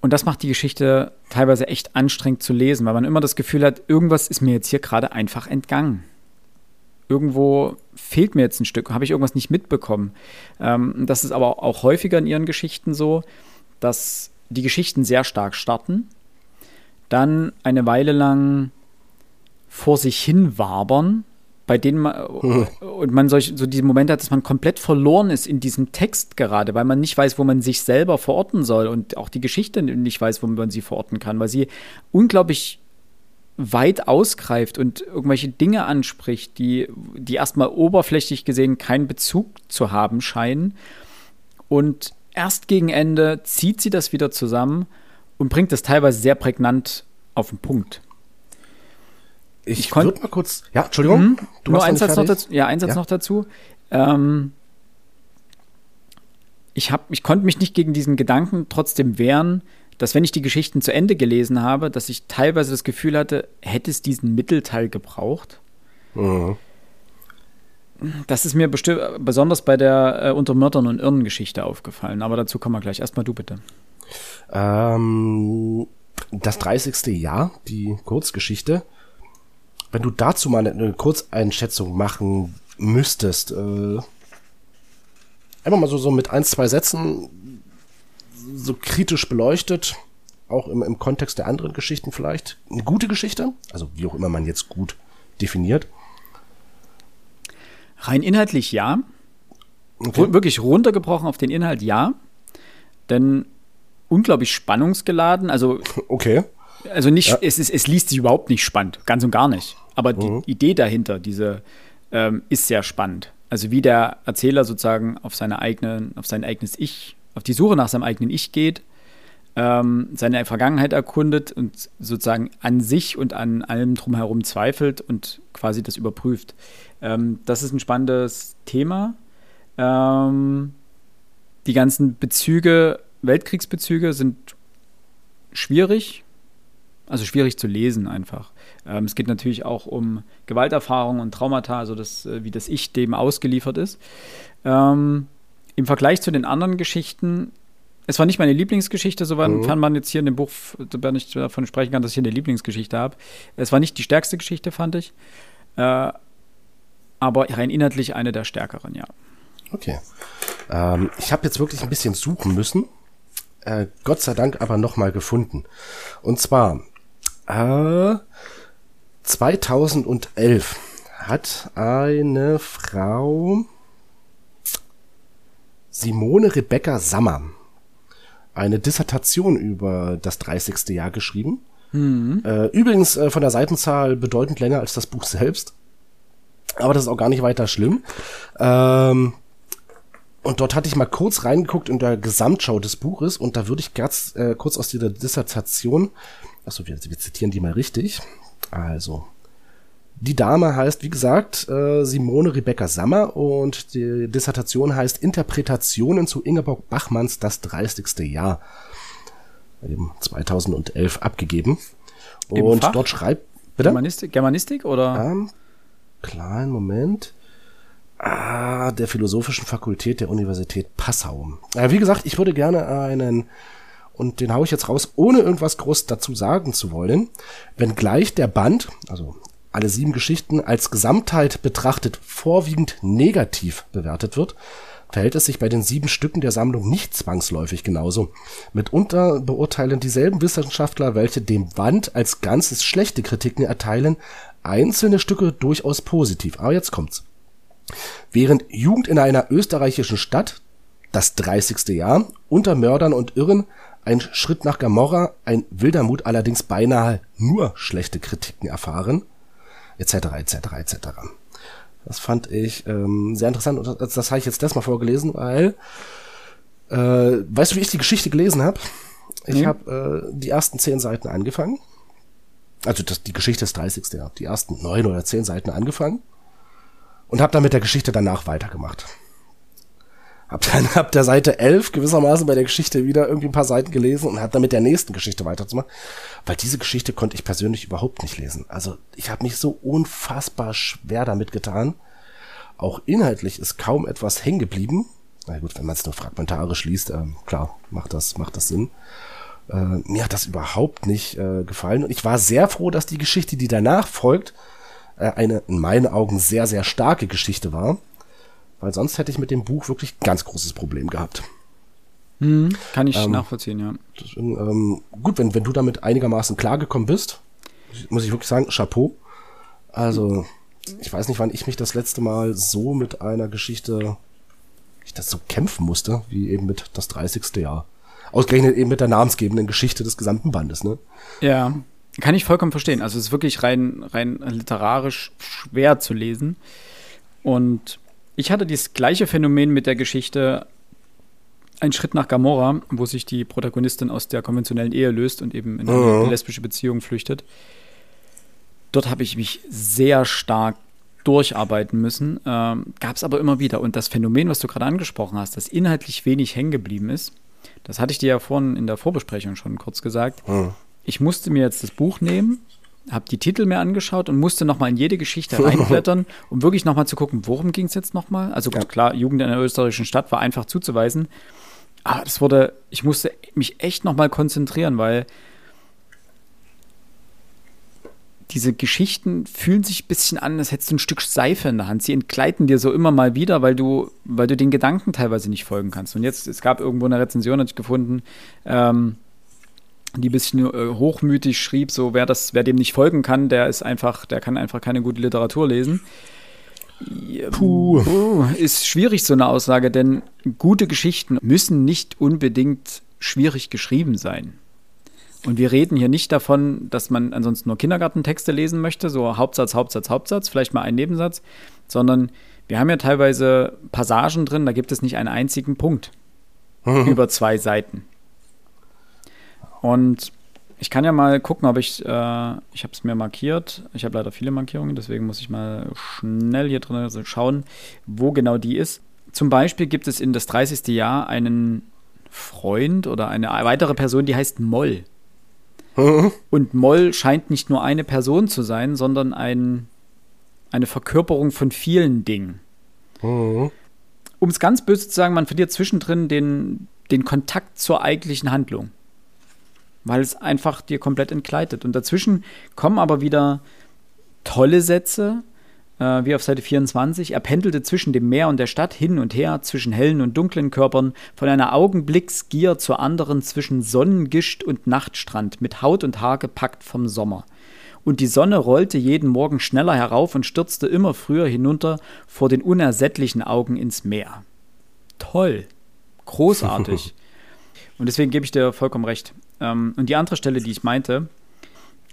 Und das macht die Geschichte teilweise echt anstrengend zu lesen, weil man immer das Gefühl hat, irgendwas ist mir jetzt hier gerade einfach entgangen irgendwo fehlt mir jetzt ein Stück, habe ich irgendwas nicht mitbekommen. Ähm, das ist aber auch häufiger in ihren Geschichten so, dass die Geschichten sehr stark starten, dann eine Weile lang vor sich hin wabern, bei denen man mhm. und man solch, so diese Momente hat, dass man komplett verloren ist in diesem Text gerade, weil man nicht weiß, wo man sich selber verorten soll und auch die Geschichte nicht weiß, wo man sie verorten kann, weil sie unglaublich weit ausgreift und irgendwelche Dinge anspricht, die, die erstmal oberflächlich gesehen keinen Bezug zu haben scheinen. Und erst gegen Ende zieht sie das wieder zusammen und bringt das teilweise sehr prägnant auf den Punkt. Ich, ich würde mal kurz. Ja, Entschuldigung. Mh, du nur ein Satz noch dazu. Ja, ein Satz ja. noch dazu. Ähm, ich, hab, ich konnte mich nicht gegen diesen Gedanken trotzdem wehren, dass wenn ich die Geschichten zu Ende gelesen habe, dass ich teilweise das Gefühl hatte, hätte es diesen Mittelteil gebraucht. Mhm. Das ist mir bestimmt besonders bei der äh, Unter Mördern und Irren Geschichte aufgefallen, aber dazu kommen wir gleich. Erstmal du bitte. Ähm, das 30. Jahr, die Kurzgeschichte. Wenn du dazu mal eine, Kurzeinschätzung machen müsstest, äh, einfach mal so, so mit ein, zwei Sätzen, so kritisch beleuchtet, auch im, im Kontext der anderen Geschichten vielleicht. Eine gute Geschichte, also wie auch immer man jetzt gut definiert. Rein inhaltlich ja. Okay. Wirklich runtergebrochen auf den Inhalt ja. Denn unglaublich spannungsgeladen. Also, okay. Also nicht, ja. es, ist, es liest sich überhaupt nicht spannend, ganz und gar nicht. Aber die mhm. Idee dahinter, diese, ähm, ist sehr spannend. Also wie der Erzähler sozusagen auf seine eigene, auf sein eigenes Ich auf die Suche nach seinem eigenen Ich geht, ähm, seine Vergangenheit erkundet und sozusagen an sich und an allem drumherum zweifelt und quasi das überprüft. Ähm, das ist ein spannendes Thema. Ähm, die ganzen Bezüge, Weltkriegsbezüge sind schwierig, Also schwierig zu lesen einfach. Ähm, es geht natürlich auch um Gewalterfahrungen und Traumata, also das, äh, wie das Ich dem ausgeliefert ist. Ähm, Im Vergleich zu den anderen Geschichten, es war nicht meine Lieblingsgeschichte, sofern mhm. man jetzt hier in dem Buch ich davon sprechen kann, dass ich hier eine Lieblingsgeschichte habe. Es war nicht die stärkste Geschichte, fand ich. Äh, aber rein inhaltlich eine der stärkeren, ja. Okay. Ähm, ich habe jetzt wirklich ein bisschen suchen müssen. Äh, Gott sei Dank aber nochmal gefunden. Und zwar äh, 2011 hat eine Frau Simone Rebecca Sammer eine Dissertation über das 30. Jahr geschrieben. Mhm. Äh, übrigens äh, von der Seitenzahl bedeutend länger als das Buch selbst. Aber das ist auch gar nicht weiter schlimm. Ähm, und dort hatte ich mal kurz reingeguckt in der Gesamtschau des Buches und da würde ich ganz äh, kurz aus dieser Dissertation, achso, wir, wir zitieren die mal richtig. Also, die Dame heißt, wie gesagt, äh, Simone Rebecca Sammer und die Dissertation heißt Interpretationen zu Ingeborg Bachmanns Das 30. Jahr. Eben 2011 abgegeben. und Fach? dort schreibt. Bitte? Germanistik, Germanistik oder? Ähm, kleinen Moment. Ah, der Philosophischen Fakultät der Universität Passau. Ja, wie gesagt, ich würde gerne einen, und den haue ich jetzt raus, ohne irgendwas groß dazu sagen zu wollen, wenngleich der Band, also alle sieben Geschichten, als Gesamtheit betrachtet vorwiegend negativ bewertet wird, verhält es sich bei den sieben Stücken der Sammlung nicht zwangsläufig genauso. Mitunter beurteilen dieselben Wissenschaftler, welche dem Band als Ganzes schlechte Kritiken erteilen, einzelne Stücke durchaus positiv. Aber jetzt kommt's. Während Jugend in einer österreichischen Stadt (das 30. Jahr) unter Mördern und Irren, Ein Schritt nach Gomorrha, ein wilder Mut allerdings beinahe nur schlechte Kritiken erfahren, etc. etc. etc. Das fand ich ähm, sehr interessant und das, das habe ich jetzt das mal vorgelesen, weil äh, weißt du, wie ich die Geschichte gelesen habe? Ich mhm. habe äh, die ersten zehn Seiten angefangen. Also das, die Geschichte des 30. Jahr. Die ersten neun oder zehn Seiten angefangen und habe dann mit der Geschichte danach weitergemacht. Hab dann ab der Seite 11 gewissermaßen bei der Geschichte wieder irgendwie ein paar Seiten gelesen und hab dann mit der nächsten Geschichte weiterzumachen, weil diese Geschichte konnte ich persönlich überhaupt nicht lesen. Also ich habe mich so unfassbar schwer damit getan. Auch inhaltlich ist kaum etwas hängen geblieben. Na gut, wenn man es nur fragmentarisch liest, äh, klar, macht das, macht das Sinn. Äh, mir hat das überhaupt nicht äh, gefallen und ich war sehr froh, dass die Geschichte, die danach folgt, äh, eine in meinen Augen sehr, sehr starke Geschichte war. Weil sonst hätte ich mit dem Buch wirklich ganz großes Problem gehabt. Hm, kann ich ähm, nachvollziehen, ja. Deswegen, ähm, gut, wenn, wenn du damit einigermaßen klargekommen bist, muss ich wirklich sagen, Chapeau. Also, ich weiß nicht, wann ich mich das letzte Mal so mit einer Geschichte, ich das so kämpfen musste, wie eben mit das 30. Jahr. Ausgerechnet eben mit der namensgebenden Geschichte des gesamten Bandes, ne? Ja, kann ich vollkommen verstehen. Also es ist wirklich rein, rein literarisch schwer zu lesen. Und ich hatte dieses gleiche Phänomen mit der Geschichte Ein Schritt nach Gamora, wo sich die Protagonistin aus der konventionellen Ehe löst und eben in eine mhm. lesbische Beziehung flüchtet. Dort habe ich mich sehr stark durcharbeiten müssen. Ähm, Gab es aber immer wieder. Und das Phänomen, was du gerade angesprochen hast, dass inhaltlich wenig hängen geblieben ist, das hatte ich dir ja vorhin in der Vorbesprechung schon kurz gesagt. Mhm ich musste mir jetzt das Buch nehmen, habe die Titel mir angeschaut und musste nochmal in jede Geschichte reinblättern, um wirklich nochmal zu gucken, worum ging es jetzt nochmal. Also ja. klar, Jugend in einer österreichischen Stadt war einfach zuzuweisen. Aber das wurde, ich musste mich echt nochmal konzentrieren, weil diese Geschichten fühlen sich ein bisschen an, als hättest du ein Stück Seife in der Hand. Sie entgleiten dir so immer mal wieder, weil du, weil du den Gedanken teilweise nicht folgen kannst. Und jetzt, es gab irgendwo eine Rezension, hatte ich gefunden, ähm, die ein bisschen äh, hochmütig schrieb, so wer das, wer dem nicht folgen kann, der ist einfach, der kann einfach keine gute Literatur lesen. Puh. Puh. Ist schwierig, so eine Aussage, denn gute Geschichten müssen nicht unbedingt schwierig geschrieben sein. Und wir reden hier nicht davon, dass man ansonsten nur Kindergartentexte lesen möchte, so Hauptsatz, Hauptsatz, Hauptsatz, vielleicht mal einen Nebensatz, sondern wir haben ja teilweise Passagen drin, da gibt es nicht einen einzigen Punkt mhm. über zwei Seiten. Und ich kann ja mal gucken, ob ich, äh, ich habe es mir markiert. Ich habe leider viele Markierungen, deswegen muss ich mal schnell hier drin schauen, wo genau die ist. Zum Beispiel gibt es in das 30. Jahr einen Freund oder eine weitere Person, die heißt Moll. Und Moll scheint nicht nur eine Person zu sein, sondern ein, eine Verkörperung von vielen Dingen. Um es ganz böse zu sagen, man verliert zwischendrin den, den Kontakt zur eigentlichen Handlung. Weil es einfach dir komplett entgleitet. Und dazwischen kommen aber wieder tolle Sätze, äh, wie auf Seite 24. Er pendelte zwischen dem Meer und der Stadt hin und her, zwischen hellen und dunklen Körpern, von einer Augenblicksgier zur anderen, zwischen Sonnengischt und Nachtstrand, mit Haut und Haar gepackt vom Sommer. Und die Sonne rollte jeden Morgen schneller herauf und stürzte immer früher hinunter vor den unersättlichen Augen ins Meer. Toll. Großartig. und deswegen gebe ich dir vollkommen recht. Ähm, und die andere Stelle, die ich meinte,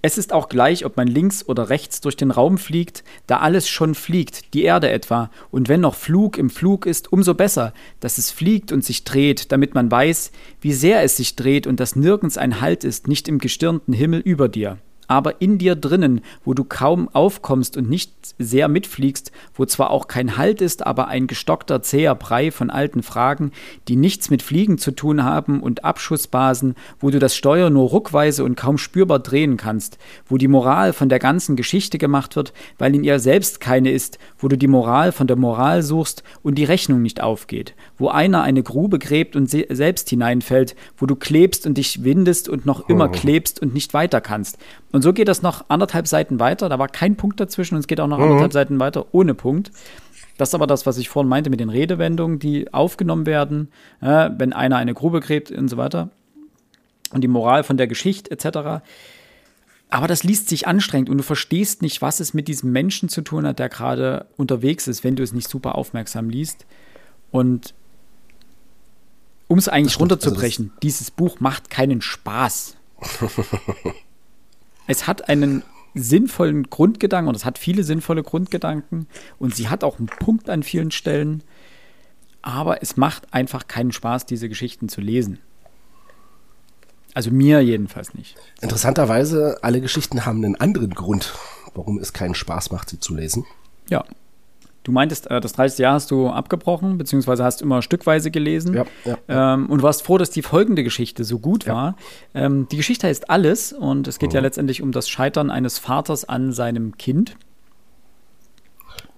es ist auch gleich, ob man links oder rechts durch den Raum fliegt, da alles schon fliegt, die Erde etwa, und wenn noch Flug im Flug ist, umso besser, dass es fliegt und sich dreht, damit man weiß, wie sehr es sich dreht und dass nirgends ein Halt ist, nicht im gestirnten Himmel über dir aber in dir drinnen, wo du kaum aufkommst und nicht sehr mitfliegst, wo zwar auch kein Halt ist, aber ein gestockter, zäher Brei von alten Fragen, die nichts mit Fliegen zu tun haben und Abschussbasen, wo du das Steuer nur ruckweise und kaum spürbar drehen kannst, wo die Moral von der ganzen Geschichte gemacht wird, weil in ihr selbst keine ist, wo du die Moral von der Moral suchst und die Rechnung nicht aufgeht, wo einer eine Grube gräbt und se selbst hineinfällt, wo du klebst und dich windest und noch immer oh. klebst und nicht weiter kannst, und so geht das noch anderthalb Seiten weiter. Da war kein Punkt dazwischen und es geht auch noch mhm. anderthalb Seiten weiter ohne Punkt. Das ist aber das, was ich vorhin meinte mit den Redewendungen, die aufgenommen werden, äh, wenn einer eine Grube gräbt und so weiter. Und die Moral von der Geschichte etc. Aber das liest sich anstrengend und du verstehst nicht, was es mit diesem Menschen zu tun hat, der gerade unterwegs ist, wenn du es nicht super aufmerksam liest. Und um es eigentlich runterzubrechen, also dieses Buch macht keinen Spaß. es hat einen sinnvollen Grundgedanken und es hat viele sinnvolle Grundgedanken und sie hat auch einen Punkt an vielen Stellen, aber es macht einfach keinen Spaß, diese Geschichten zu lesen. Also mir jedenfalls nicht. Interessanterweise, alle Geschichten haben einen anderen Grund, warum es keinen Spaß macht, sie zu lesen. Ja. Du meintest, äh, das 30. Jahr hast du abgebrochen, beziehungsweise hast immer stückweise gelesen. Ja, ja, ja. Ähm, und warst froh, dass die folgende Geschichte so gut war. Ähm, die Geschichte heißt Alles und es geht mhm. ja letztendlich um das Scheitern eines Vaters an seinem Kind.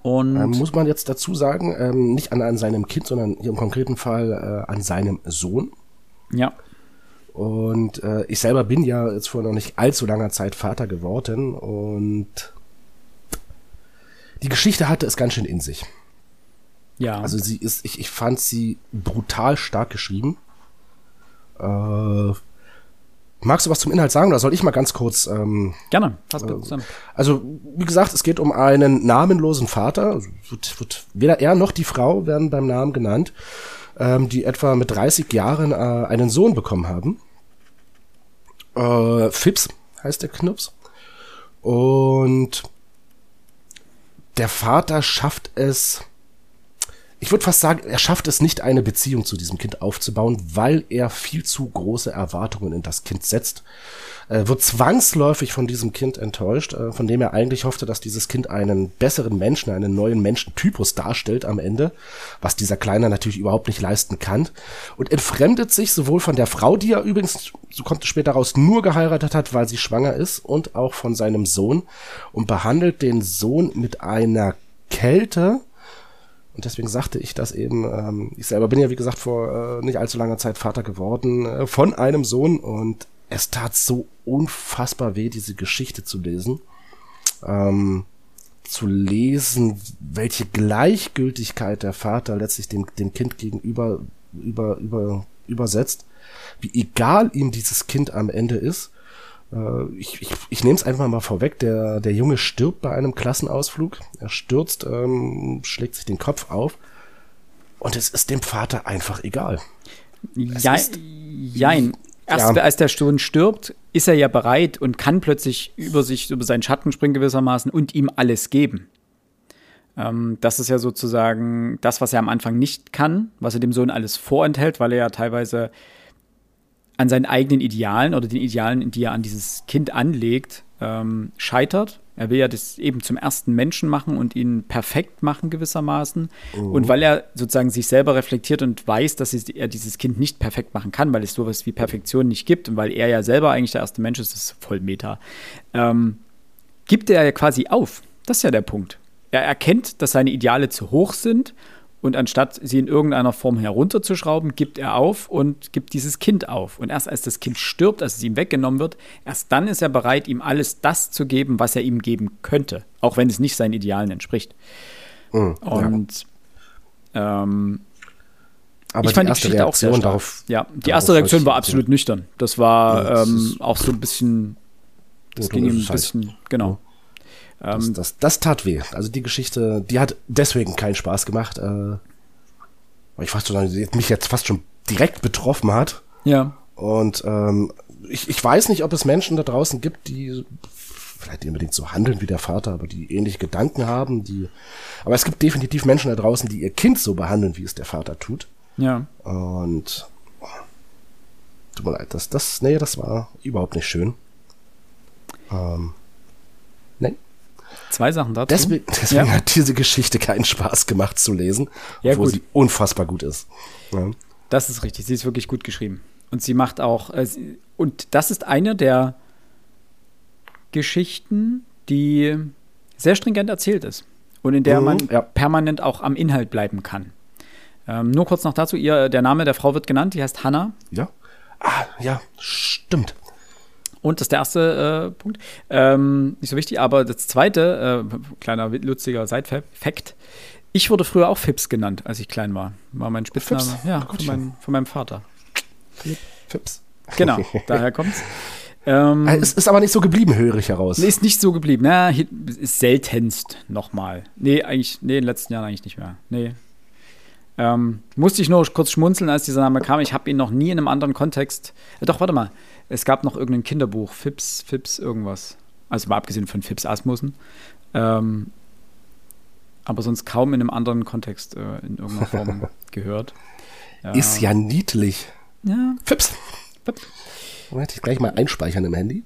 Und ähm, muss man jetzt dazu sagen, ähm, nicht an, an seinem Kind, sondern hier im konkreten Fall äh, an seinem Sohn. Ja. Und äh, ich selber bin ja jetzt vor noch nicht allzu langer Zeit Vater geworden und die Geschichte hatte es ganz schön in sich. Ja. Also sie ist, ich, ich fand sie brutal stark geschrieben. Äh, magst du was zum Inhalt sagen oder soll ich mal ganz kurz? Ähm, Gerne, fass bitte zusammen. Also, wie gesagt, es geht um einen namenlosen Vater. Also, wird, wird, weder er noch die Frau werden beim Namen genannt, ähm, die etwa mit 30 Jahren äh, einen Sohn bekommen haben. Äh, Fips heißt der Knups. Und der Vater schafft es, ich würde fast sagen, er schafft es nicht, eine Beziehung zu diesem Kind aufzubauen, weil er viel zu große Erwartungen in das Kind setzt. Er wird zwangsläufig von diesem Kind enttäuscht, äh, von dem er eigentlich hoffte, dass dieses Kind einen besseren Menschen, einen neuen Menschentypus darstellt am Ende, was dieser Kleine natürlich überhaupt nicht leisten kann. Und entfremdet sich sowohl von der Frau, die er übrigens, so kommt es später raus, nur geheiratet hat, weil sie schwanger ist, und auch von seinem Sohn und behandelt den Sohn mit einer Kälte, und deswegen sagte ich das eben, ähm, ich selber bin ja, wie gesagt, vor äh, nicht allzu langer Zeit Vater geworden äh, von einem Sohn und es tat so unfassbar weh, diese Geschichte zu lesen. Ähm, zu lesen, welche Gleichgültigkeit der Vater letztlich dem, dem Kind gegenüber über, über, übersetzt, wie egal ihm dieses Kind am Ende ist. Äh, ich ich, ich nehme es einfach mal vorweg, der, der Junge stirbt bei einem Klassenausflug. Er stürzt, ähm, schlägt sich den Kopf auf und es ist dem Vater einfach egal. Ja, jein. Erst ja. als der Sohn stirbt, ist er ja bereit und kann plötzlich über sich, über seinen Schatten springen gewissermaßen und ihm alles geben. Ähm, das ist ja sozusagen das, was er am Anfang nicht kann, was er dem Sohn alles vorenthält, weil er ja teilweise an seinen eigenen Idealen oder den Idealen, die er an dieses Kind anlegt, ähm, scheitert. Er will ja das eben zum ersten Menschen machen und ihn perfekt machen gewissermaßen. Mhm. Und weil er sozusagen sich selber reflektiert und weiß, dass er dieses Kind nicht perfekt machen kann, weil es sowas wie Perfektion nicht gibt und weil er ja selber eigentlich der erste Mensch ist, das ist voll Meta, ähm, gibt er ja quasi auf. Das ist ja der Punkt. Er erkennt, dass seine Ideale zu hoch sind und anstatt sie in irgendeiner Form herunterzuschrauben, gibt er auf und gibt dieses Kind auf. Und erst als das Kind stirbt, als es ihm weggenommen wird, erst dann ist er bereit, ihm alles das zu geben, was er ihm geben könnte, auch wenn es nicht seinen Idealen entspricht. Mhm, und ja. ähm, aber ich fand die erste die Reaktion auch sehr darauf. Ja, die erste Reaktion war absolut nüchtern. Das war ja, das ähm, auch so ein bisschen. Das ging ihm ein bisschen, halt. genau. Das, ähm, das, das, tat weh. Also die Geschichte, die hat deswegen keinen Spaß gemacht. Äh, weil ich fast schon, mich jetzt fast schon direkt betroffen hat. Ja. Und ähm, ich, ich weiß nicht, ob es Menschen da draußen gibt, die vielleicht nicht unbedingt so handeln wie der Vater, aber die ähnliche Gedanken haben, die. Aber es gibt definitiv Menschen da draußen, die ihr Kind so behandeln, wie es der Vater tut. Ja. Und oh, tut mir leid, das, das, nee, das war überhaupt nicht schön. Ähm. Zwei Sachen dazu. Deswegen, deswegen ja. hat diese Geschichte keinen Spaß gemacht zu lesen, ja, obwohl gut. sie unfassbar gut ist. Ja. Das ist richtig. Sie ist wirklich gut geschrieben. Und sie macht auch, äh, und das ist eine der Geschichten, die sehr stringent erzählt ist und in der mhm, man ja. permanent auch am Inhalt bleiben kann. Ähm, nur kurz noch dazu, ihr, der Name der Frau wird genannt, die heißt Hannah. Ja. Ah, ja, stimmt. Und das ist der erste äh, Punkt. Ähm, nicht so wichtig, aber das zweite, äh, kleiner lustiger Side-Fact. Ich wurde früher auch Fips genannt, als ich klein war. War mein Spitzname. Fips? Ja, von, mein, von, meinem Vater. Fips. Genau, daher kommt's. Ähm, es ist aber nicht so geblieben, höre ich heraus. ist nicht so geblieben. Na, ist seltenst nochmal. Nee, eigentlich, nee, in den letzten Jahren eigentlich nicht mehr. Nee. Ähm, musste ich nur kurz schmunzeln, als dieser Name kam. Ich habe ihn noch nie in einem anderen Kontext. Äh, doch, warte mal. Es gab noch irgendein Kinderbuch, Fips, Fips, irgendwas. Also mal abgesehen von Fips Asmussen. Ähm, aber sonst kaum in einem anderen Kontext äh, in irgendeiner Form gehört. Ja. Ist ja niedlich. Ja. Fips. Fips. Hätte ich gleich mal einspeichern im Handy.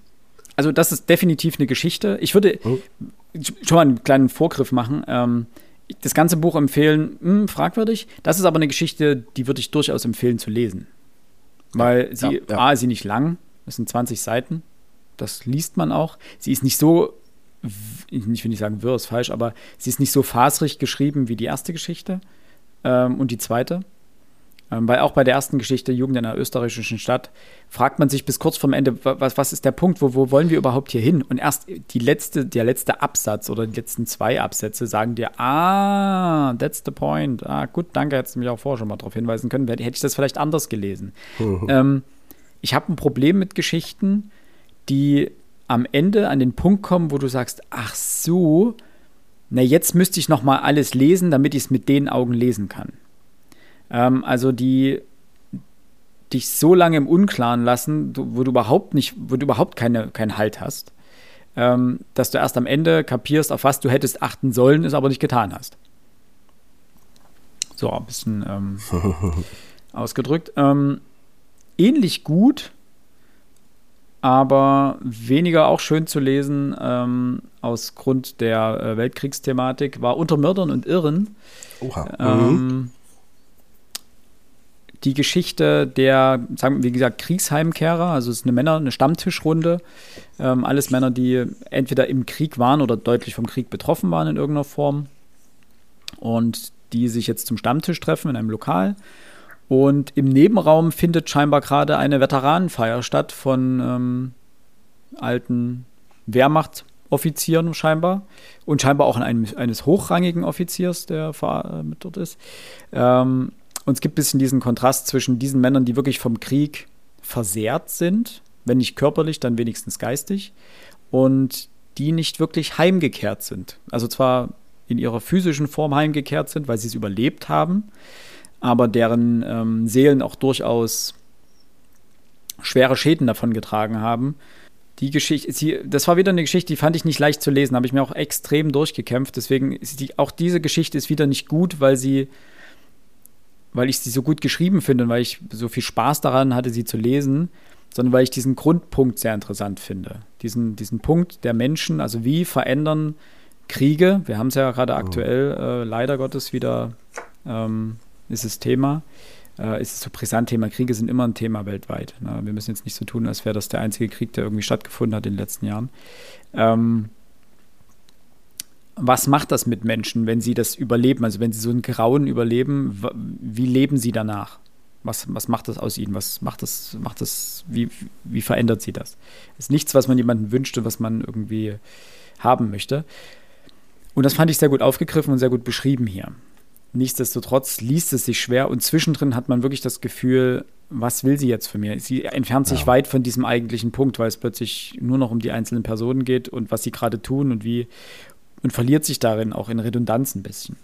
Also, das ist definitiv eine Geschichte. Ich würde hm. schon mal einen kleinen Vorgriff machen. Ähm, das ganze Buch empfehlen, hm, fragwürdig. Das ist aber eine Geschichte, die würde ich durchaus empfehlen zu lesen. Weil sie, ja, ja. A, sie nicht lang, das sind 20 Seiten. Das liest man auch. Sie ist nicht so, ich will nicht sagen wirr, ist falsch, aber sie ist nicht so fasrig geschrieben wie die erste Geschichte ähm, und die zweite. Ähm, weil auch bei der ersten Geschichte, Jugend in einer österreichischen Stadt, fragt man sich bis kurz vorm Ende, was, was ist der Punkt, wo, wo wollen wir überhaupt hier hin? Und erst die letzte, der letzte Absatz oder die letzten zwei Absätze sagen dir, ah, that's the point. Ah, gut, danke, hättest du mich auch vorher schon mal darauf hinweisen können. Hätte ich das vielleicht anders gelesen. Mhm. Ähm, ich habe ein Problem mit Geschichten, die am Ende an den Punkt kommen, wo du sagst, ach so, na jetzt müsste ich noch mal alles lesen, damit ich es mit den Augen lesen kann. Ähm, also die dich so lange im Unklaren lassen, wo du überhaupt nicht, wo du überhaupt keine, keinen Halt hast, ähm, dass du erst am Ende kapierst, auf was du hättest achten sollen, es aber nicht getan hast. So, ein bisschen ähm, ausgedrückt. Ähm, ähnlich gut, aber weniger auch schön zu lesen ähm, aus Grund der äh, Weltkriegsthematik war Unter Mördern und Irren. Oha. Ähm, mhm. Die Geschichte der, sagen wir, wie gesagt, Kriegsheimkehrer, also es ist eine Männer, eine Stammtischrunde. Ähm, alles Männer, die entweder im Krieg waren oder deutlich vom Krieg betroffen waren in irgendeiner Form. Und die sich jetzt zum Stammtisch treffen in einem Lokal und im Nebenraum findet scheinbar gerade eine Veteranenfeier statt von ähm, alten Wehrmachtoffizieren scheinbar und scheinbar auch einem, eines hochrangigen Offiziers, der äh, mit dort ist. Ähm, und es gibt ein bisschen diesen Kontrast zwischen diesen Männern, die wirklich vom Krieg versehrt sind, wenn nicht körperlich, dann wenigstens geistig, und die nicht wirklich heimgekehrt sind. Also zwar in ihrer physischen Form heimgekehrt sind, weil sie es überlebt haben, aber deren ähm, Seelen auch durchaus schwere Schäden davon getragen haben. Die Geschichte, sie, das war wieder eine Geschichte, die fand ich nicht leicht zu lesen, habe ich mir auch extrem durchgekämpft. Deswegen ist die, auch diese Geschichte ist wieder nicht gut, weil sie weil ich sie so gut geschrieben finde und weil ich so viel Spaß daran hatte, sie zu lesen, sondern weil ich diesen Grundpunkt sehr interessant finde. Diesen, diesen Punkt der Menschen, also wie verändern Kriege, wir haben es ja gerade aktuell äh, leider Gottes wieder, ähm, ist es Thema, äh, ist es so brisant Thema. Kriege sind immer ein Thema weltweit. Ne? Wir müssen jetzt nicht so tun, als wäre das der einzige Krieg, der irgendwie stattgefunden hat in den letzten Jahren. Ähm, was macht das mit Menschen, wenn sie das überleben? Also wenn sie so ein Grauen überleben, wie leben sie danach? Was, was macht das aus ihnen? Was macht das, macht das, wie, wie verändert sie das? Das ist nichts, was man jemandem wünscht und was man irgendwie haben möchte. Und das fand ich sehr gut aufgegriffen und sehr gut beschrieben hier. Nichtsdestotrotz liest es sich schwer und zwischendrin hat man wirklich das Gefühl, was will sie jetzt von mir? Sie entfernt sich ja. weit von diesem eigentlichen Punkt, weil es plötzlich nur noch um die einzelnen Personen geht und was sie gerade tun und wie und verliert sich darin auch in Redundanz ein bisschen.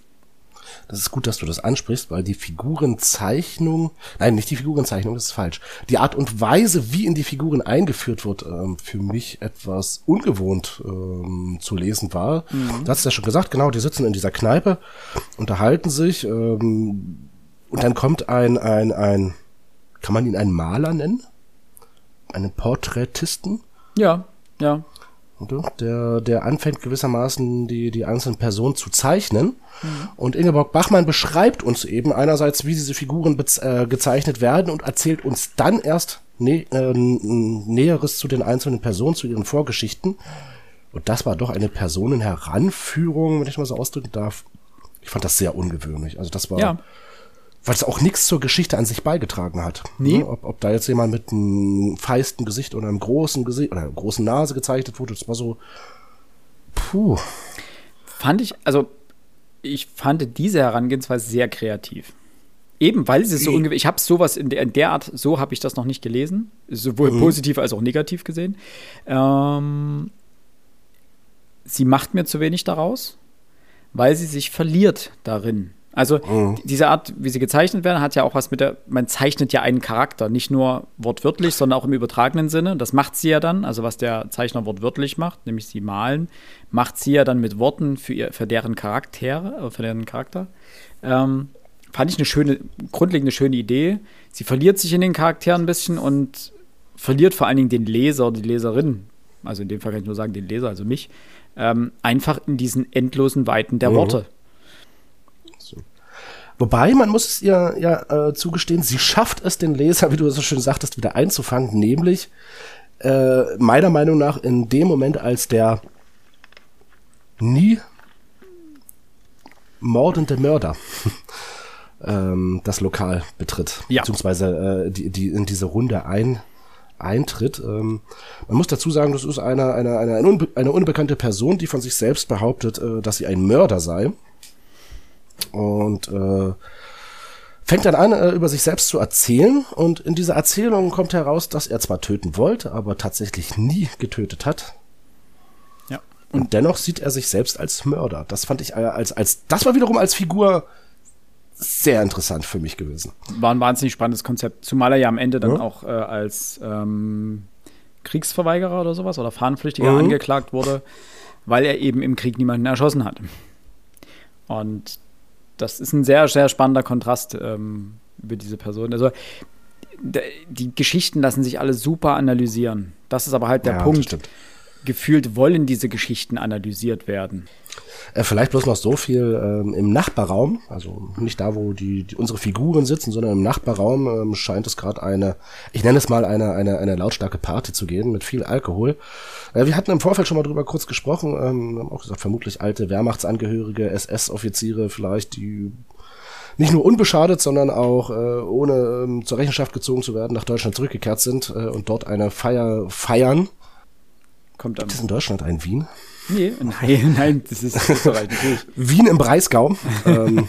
Das ist gut, dass du das ansprichst, weil die Figurenzeichnung, nein, nicht die Figurenzeichnung, das ist falsch. Die Art und Weise, wie in die Figuren eingeführt wird, ähm, für mich etwas ungewohnt ähm, zu lesen war. Mhm. Du hast es ja schon gesagt, genau, die sitzen in dieser Kneipe, unterhalten sich ähm, und dann kommt ein, ein, ein, kann man ihn einen Maler nennen? Einen Porträtisten? Ja, ja der, der anfängt gewissermaßen die, die einzelnen Personen zu zeichnen. Mhm. Und Ingeborg Bachmann beschreibt uns eben einerseits, wie diese Figuren äh, gezeichnet werden und erzählt uns dann erst nä äh, Näheres zu den einzelnen Personen, zu ihren Vorgeschichten. Und das war doch eine Personenheranführung, wenn ich mal so ausdrücken darf. Ich fand das sehr ungewöhnlich. Also das war ja weil es auch nichts zur Geschichte an sich beigetragen hat. Nee. Ne? Ob, ob da jetzt jemand mit einem feisten Gesicht oder einem großen Gesicht oder einer großen Nase gezeichnet wurde, das war so, puh. Fand ich, also ich fand diese Herangehensweise sehr kreativ. Eben, weil sie so ungefähr, ich habe sowas in der, in der Art, so habe ich das noch nicht gelesen, sowohl mhm. positiv als auch negativ gesehen. Ähm, sie macht mir zu wenig daraus, weil sie sich verliert darin. Also mhm. diese Art, wie sie gezeichnet werden, hat ja auch was mit der, man zeichnet ja einen Charakter, nicht nur wortwörtlich, sondern auch im übertragenen Sinne. Das macht sie ja dann, also was der Zeichner wortwörtlich macht, nämlich sie malen, macht sie ja dann mit Worten für, ihr, für deren Charaktere, äh, für deren Charakter. Ähm, fand ich eine schöne, grundlegende schöne Idee. Sie verliert sich in den Charakteren ein bisschen und verliert vor allen Dingen den Leser, die Leserin, also in dem Fall kann ich nur sagen, den Leser, also mich, ähm, einfach in diesen endlosen Weiten der mhm. Worte. Wobei, man muss es ihr ja äh, zugestehen, sie schafft es, den Leser, wie du so schön sagtest, wieder einzufangen, nämlich äh, meiner Meinung nach in dem Moment, als der nie mordende Mörder ähm, das Lokal betritt, ja. beziehungsweise äh, die, die in diese Runde ein, eintritt. Ähm, man muss dazu sagen, das ist eine, eine, eine, eine, unbe eine unbekannte Person, die von sich selbst behauptet, äh, dass sie ein Mörder sei und äh, fängt dann an, äh, über sich selbst zu erzählen. Und in dieser Erzählung kommt heraus, dass er zwar töten wollte, aber tatsächlich nie getötet hat. Ja. Und dennoch sieht er sich selbst als Mörder. Das fand ich äh, als, als, das war wiederum als Figur sehr interessant für mich gewesen. War ein wahnsinnig spannendes Konzept, zumal er ja am Ende dann ja. auch äh, als ähm, Kriegsverweigerer oder sowas oder Fahnenflüchtiger mhm. angeklagt wurde, weil er eben im Krieg niemanden erschossen hat. Und das ist ein sehr, sehr spannender Kontrast ähm, über diese Person. Also die Geschichten lassen sich alle super analysieren. Das ist aber halt der ja, Punkt. Gefühlt wollen diese Geschichten analysiert werden. Äh, vielleicht bloß noch so viel ähm, im Nachbarraum, also nicht da, wo die, die unsere Figuren sitzen, sondern im Nachbarraum ähm, scheint es gerade eine, ich nenne es mal eine, eine, eine lautstarke Party zu gehen mit viel Alkohol. Äh, wir hatten im Vorfeld schon mal drüber kurz gesprochen, ähm, haben auch gesagt, vermutlich alte Wehrmachtsangehörige, SS-Offiziere vielleicht, die nicht nur unbeschadet, sondern auch äh, ohne ähm, zur Rechenschaft gezogen zu werden, nach Deutschland zurückgekehrt sind äh, und dort eine Feier feiern. Kommt Gibt es in Deutschland ein Wien? Nee, nein, nein, das ist Österreich, natürlich. Wien im Breisgau. ähm,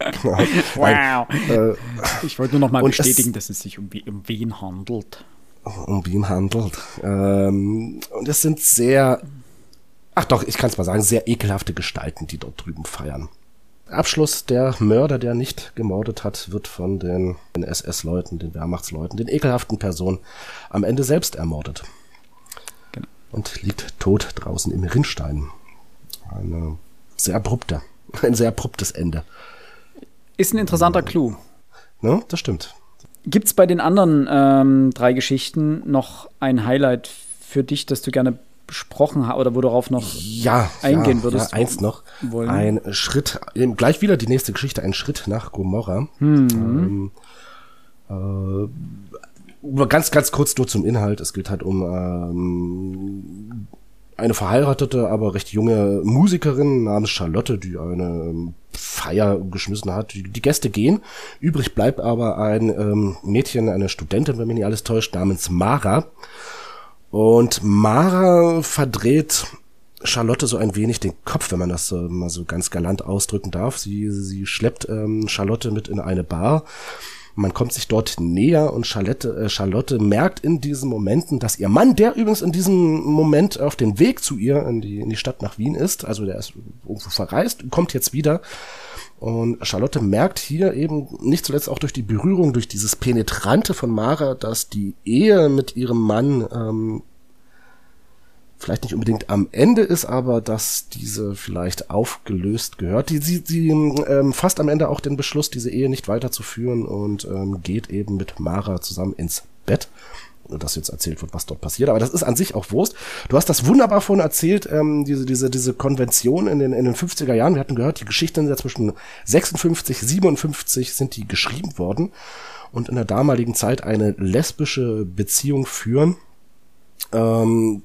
genau. Wow. Äh, ich wollte nur noch mal bestätigen, es, dass es sich um, um Wien handelt. Um Wien handelt. Ähm, und es sind sehr, ach doch, ich kann es mal sagen, sehr ekelhafte Gestalten, die dort drüben feiern. Abschluss, der Mörder, der nicht gemordet hat, wird von den, den SS-Leuten, den Wehrmachtsleuten, den ekelhaften Personen am Ende selbst ermordet und liegt tot draußen im Rinnstein. Eine sehr abrupte, ein sehr abruptes Ende. Ist ein interessanter Clou. Ne? Das stimmt. Gibt es bei den anderen ähm, drei Geschichten noch ein Highlight für dich, das du gerne besprochen hast oder worauf noch ja, eingehen ja, würdest? Ja, eins noch. wollen? Ein Schritt, gleich wieder die nächste Geschichte, ein Schritt nach Gomorra. Ähm, äh, ganz, ganz kurz nur zum Inhalt. Es geht halt um ähm, eine verheiratete, aber recht junge Musikerin namens Charlotte, die eine ähm, Feier geschmissen hat. Die, die Gäste gehen. Übrig bleibt aber ein ähm, Mädchen, eine Studentin, wenn mich nicht alles täuscht, namens Mara. Und Mara verdreht Charlotte so ein wenig den Kopf, wenn man das äh, mal so ganz galant ausdrücken darf. Sie, sie schleppt ähm, Charlotte mit in eine Bar. Man kommt sich dort näher und Charlotte, äh, Charlotte merkt in diesen Momenten, dass ihr Mann, der übrigens in diesem Moment auf dem Weg zu ihr in die, in die Stadt nach Wien ist, also der ist irgendwo verreist, kommt jetzt wieder. Und Charlotte merkt hier eben nicht zuletzt auch durch die Berührung, durch dieses Penetrante von Mara, dass die Ehe mit ihrem Mann ähm, vielleicht nicht unbedingt am Ende ist, aber dass diese vielleicht aufgelöst gehört. Die, sie sie ähm, fasst am Ende auch den Beschluss, diese Ehe nicht weiterzuführen und ähm, geht eben mit Mara zusammen ins Bett. Und dass jetzt erzählt wird, was dort passiert. Aber das ist an sich auch Wurst. Du hast das wunderbar vorhin erzählt, ähm, diese, diese, diese Konvention in den, in den 50er Jahren. Wir hatten gehört, die Geschichten sind ja zwischen 56, 57 sind die geschrieben worden und in der damaligen Zeit eine lesbische Beziehung führen. Ähm,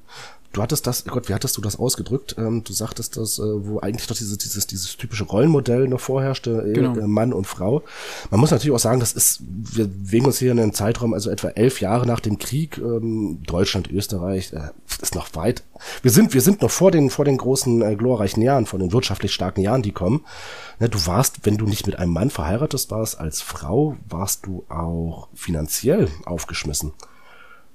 Du hattest das, Gott, wie hattest du das ausgedrückt? Ähm, du sagtest das, äh, wo eigentlich doch dieses, dieses, dieses typische Rollenmodell noch vorherrschte, äh, Genau. äh, Mann und Frau. Man muss natürlich auch sagen, das ist, wir bewegen uns hier in einem Zeitraum, also etwa elf Jahre nach dem Krieg, ähm, Deutschland, Österreich, äh, ist noch weit. Wir sind, wir sind noch vor den, vor den großen, äh, glorreichen Jahren, vor den wirtschaftlich starken Jahren, die kommen. Ne, du warst, wenn du nicht mit einem Mann verheiratet warst, als Frau, warst du auch finanziell aufgeschmissen.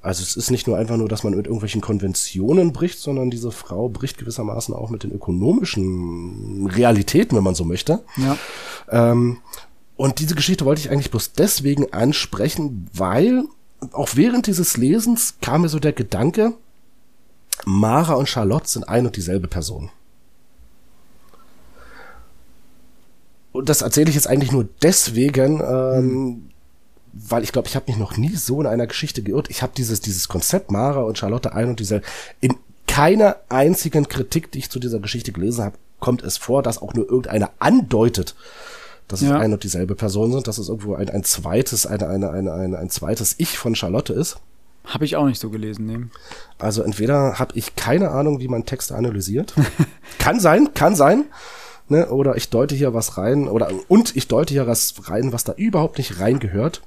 Also es ist nicht nur einfach nur, dass man mit irgendwelchen Konventionen bricht, sondern diese Frau bricht gewissermaßen auch mit den ökonomischen Realitäten, wenn man so möchte. Ja. Ähm, und diese Geschichte wollte ich eigentlich bloß deswegen ansprechen, weil auch während dieses Lesens kam mir so der Gedanke, Mara und Charlotte sind ein und dieselbe Person. Und das erzähle ich jetzt eigentlich nur deswegen, ähm, weil ich glaube, ich habe mich noch nie so in einer Geschichte geirrt. Ich habe dieses, dieses Konzept Mara und Charlotte ein und dieselbe. In keiner einzigen Kritik, die ich zu dieser Geschichte gelesen habe, kommt es vor, dass auch nur irgendeiner andeutet, dass Ja. es ein und dieselbe Person sind, dass es irgendwo ein, ein zweites, eine, eine, eine, eine, ein zweites Ich von Charlotte ist. Habe ich auch nicht so gelesen, ne? Also entweder habe ich keine Ahnung, wie man Texte analysiert. kann sein, kann sein. Ne? Oder ich deute hier was rein, oder und ich deute hier was rein, was da überhaupt nicht reingehört.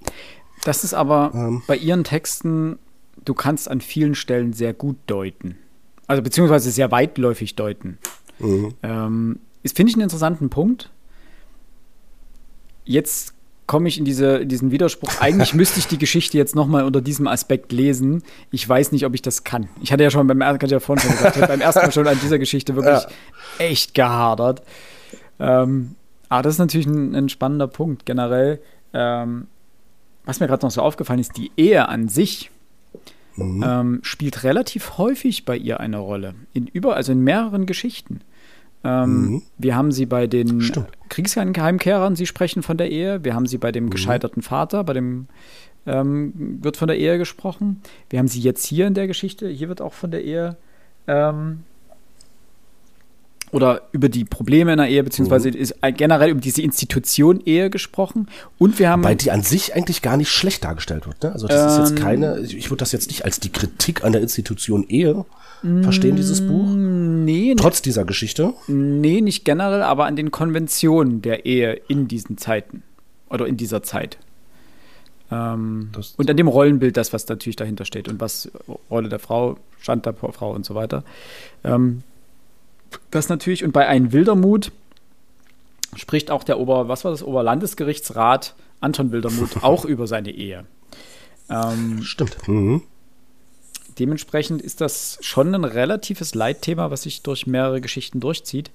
Das ist aber Ähm. bei ihren Texten, du kannst an vielen Stellen sehr gut deuten. Also beziehungsweise sehr weitläufig deuten. Mhm. Ähm, finde ich, einen interessanten Punkt. Jetzt komme ich in, diese, in diesen Widerspruch. Eigentlich müsste ich die Geschichte jetzt nochmal unter diesem Aspekt lesen. Ich weiß nicht, ob ich das kann. Ich hatte ja schon beim, hatte ja vorhin schon gesagt, ich hatte beim ersten Mal schon an dieser Geschichte wirklich Ja. echt gehadert. Ähm, aber das ist natürlich ein, ein spannender Punkt generell. Ähm, was mir gerade noch so aufgefallen ist, die Ehe an sich ähm, spielt relativ häufig bei ihr eine Rolle. In über, also in mehreren Geschichten. Ähm, Wir haben sie bei den Stimmt. Kriegsheimkehrern, sie sprechen von der Ehe. Wir haben sie bei dem gescheiterten Vater, bei dem ähm, wird von der Ehe gesprochen. Wir haben sie jetzt hier in der Geschichte, hier wird auch von der Ehe ähm, oder über die Probleme in der Ehe, beziehungsweise ist generell über diese Institution Ehe gesprochen. Und wir haben Weil die an sich eigentlich gar nicht schlecht dargestellt wird. Ne? Also das ist Ähm. jetzt keine, ich würde das jetzt nicht als die Kritik an der Institution Ehe verstehen, dieses Buch. nee, Trotz dieser Geschichte. Nee, nicht generell, aber an den Konventionen der Ehe in diesen Zeiten oder in dieser Zeit. Ähm, und an dem Rollenbild, das, was natürlich dahinter steht und was Rolle der Frau, Stand der Frau und so weiter. Ähm, das natürlich, und bei Ein Wildermut spricht auch der Ober, was war das, Oberlandesgerichtsrat Anton Wildermuth auch über seine Ehe. Ähm, Stimmt. Mhm. Dementsprechend ist das schon ein relatives Leitthema, was sich durch mehrere Geschichten durchzieht.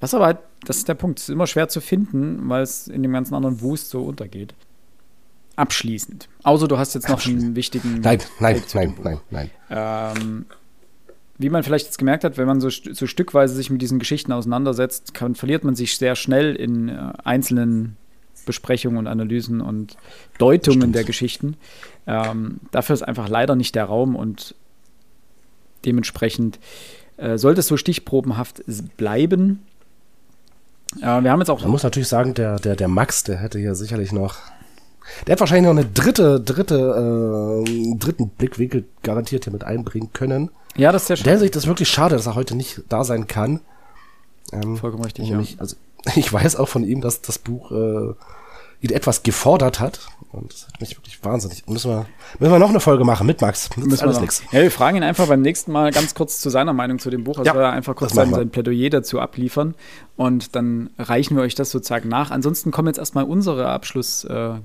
Was aber halt, das ist der Punkt, es ist immer schwer zu finden, weil es in dem ganzen anderen Wust so untergeht. Abschließend. Außer du hast jetzt noch einen wichtigen. Nein, nein, nein, nein, nein. Ähm, wie man vielleicht jetzt gemerkt hat, wenn man so, so stückweise sich mit diesen Geschichten auseinandersetzt, kann, verliert man sich sehr schnell in äh, einzelnen Buchbesprechungen und Analysen und Deutungen der Geschichten. Ähm, dafür ist einfach leider nicht der Raum und dementsprechend äh, sollte es so stichprobenhaft bleiben. Äh, wir haben jetzt auch. Man muss natürlich sagen, der, der, der Max, der hätte hier sicherlich noch. Der hat wahrscheinlich noch eine dritte, dritte, äh, dritten Blickwinkel garantiert hier mit einbringen können. Ja, das ist ja schade. Der sich das wirklich schade, dass er heute nicht da sein kann. Ähm, Vollkommen richtig, ja. Also, ich weiß auch von ihm, dass das Buch äh, ihn etwas gefordert hat. Und das hat mich wirklich wahnsinnig. Müssen wir, müssen wir noch eine Folge machen mit Max. Das ist alles nichts. Ja, wir fragen ihn einfach beim nächsten Mal ganz kurz zu seiner Meinung zu dem Buch. Also ja, einfach kurz sein, sein Plädoyer dazu abliefern. Und dann reichen wir euch das sozusagen nach. Ansonsten kommen jetzt erstmal unsere Abschlusskritiken äh,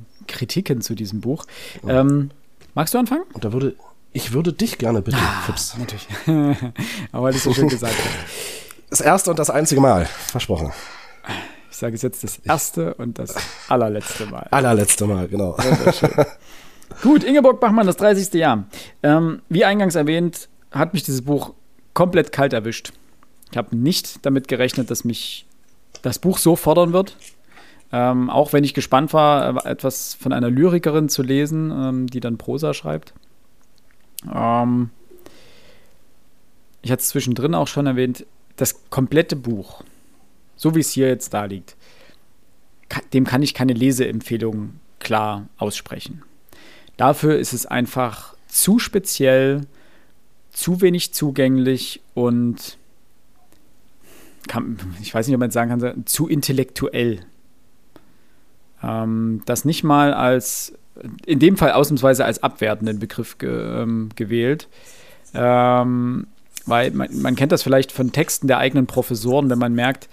zu diesem Buch. Ähm, magst du anfangen? Und da würde, ich würde dich gerne bitten, ah, Fips. Natürlich. Aber weil du so schön gesagt hast. Das erste und das einzige Mal. Versprochen. Ich sage es jetzt das erste und das allerletzte Mal. Allerletzte Mal, genau. Gut, Ingeborg Bachmann, das 30. Jahr. Ähm, wie eingangs erwähnt, hat mich dieses Buch komplett kalt erwischt. Ich habe nicht damit gerechnet, dass mich das Buch so fordern wird. Ähm, auch wenn ich gespannt war, etwas von einer Lyrikerin zu lesen, ähm, die dann Prosa schreibt. Ähm, ich hatte es zwischendrin auch schon erwähnt, das komplette Buch, so wie es hier jetzt da liegt, dem kann ich keine Leseempfehlung klar aussprechen. Dafür ist es einfach zu speziell, zu wenig zugänglich und kann, ich weiß nicht, ob man sagen kann, zu intellektuell. Ähm, das nicht mal als, in dem Fall ausnahmsweise als abwertenden Begriff ge, ähm, gewählt. Ähm, weil man, man kennt das vielleicht von Texten der eigenen Professoren, wenn man merkt,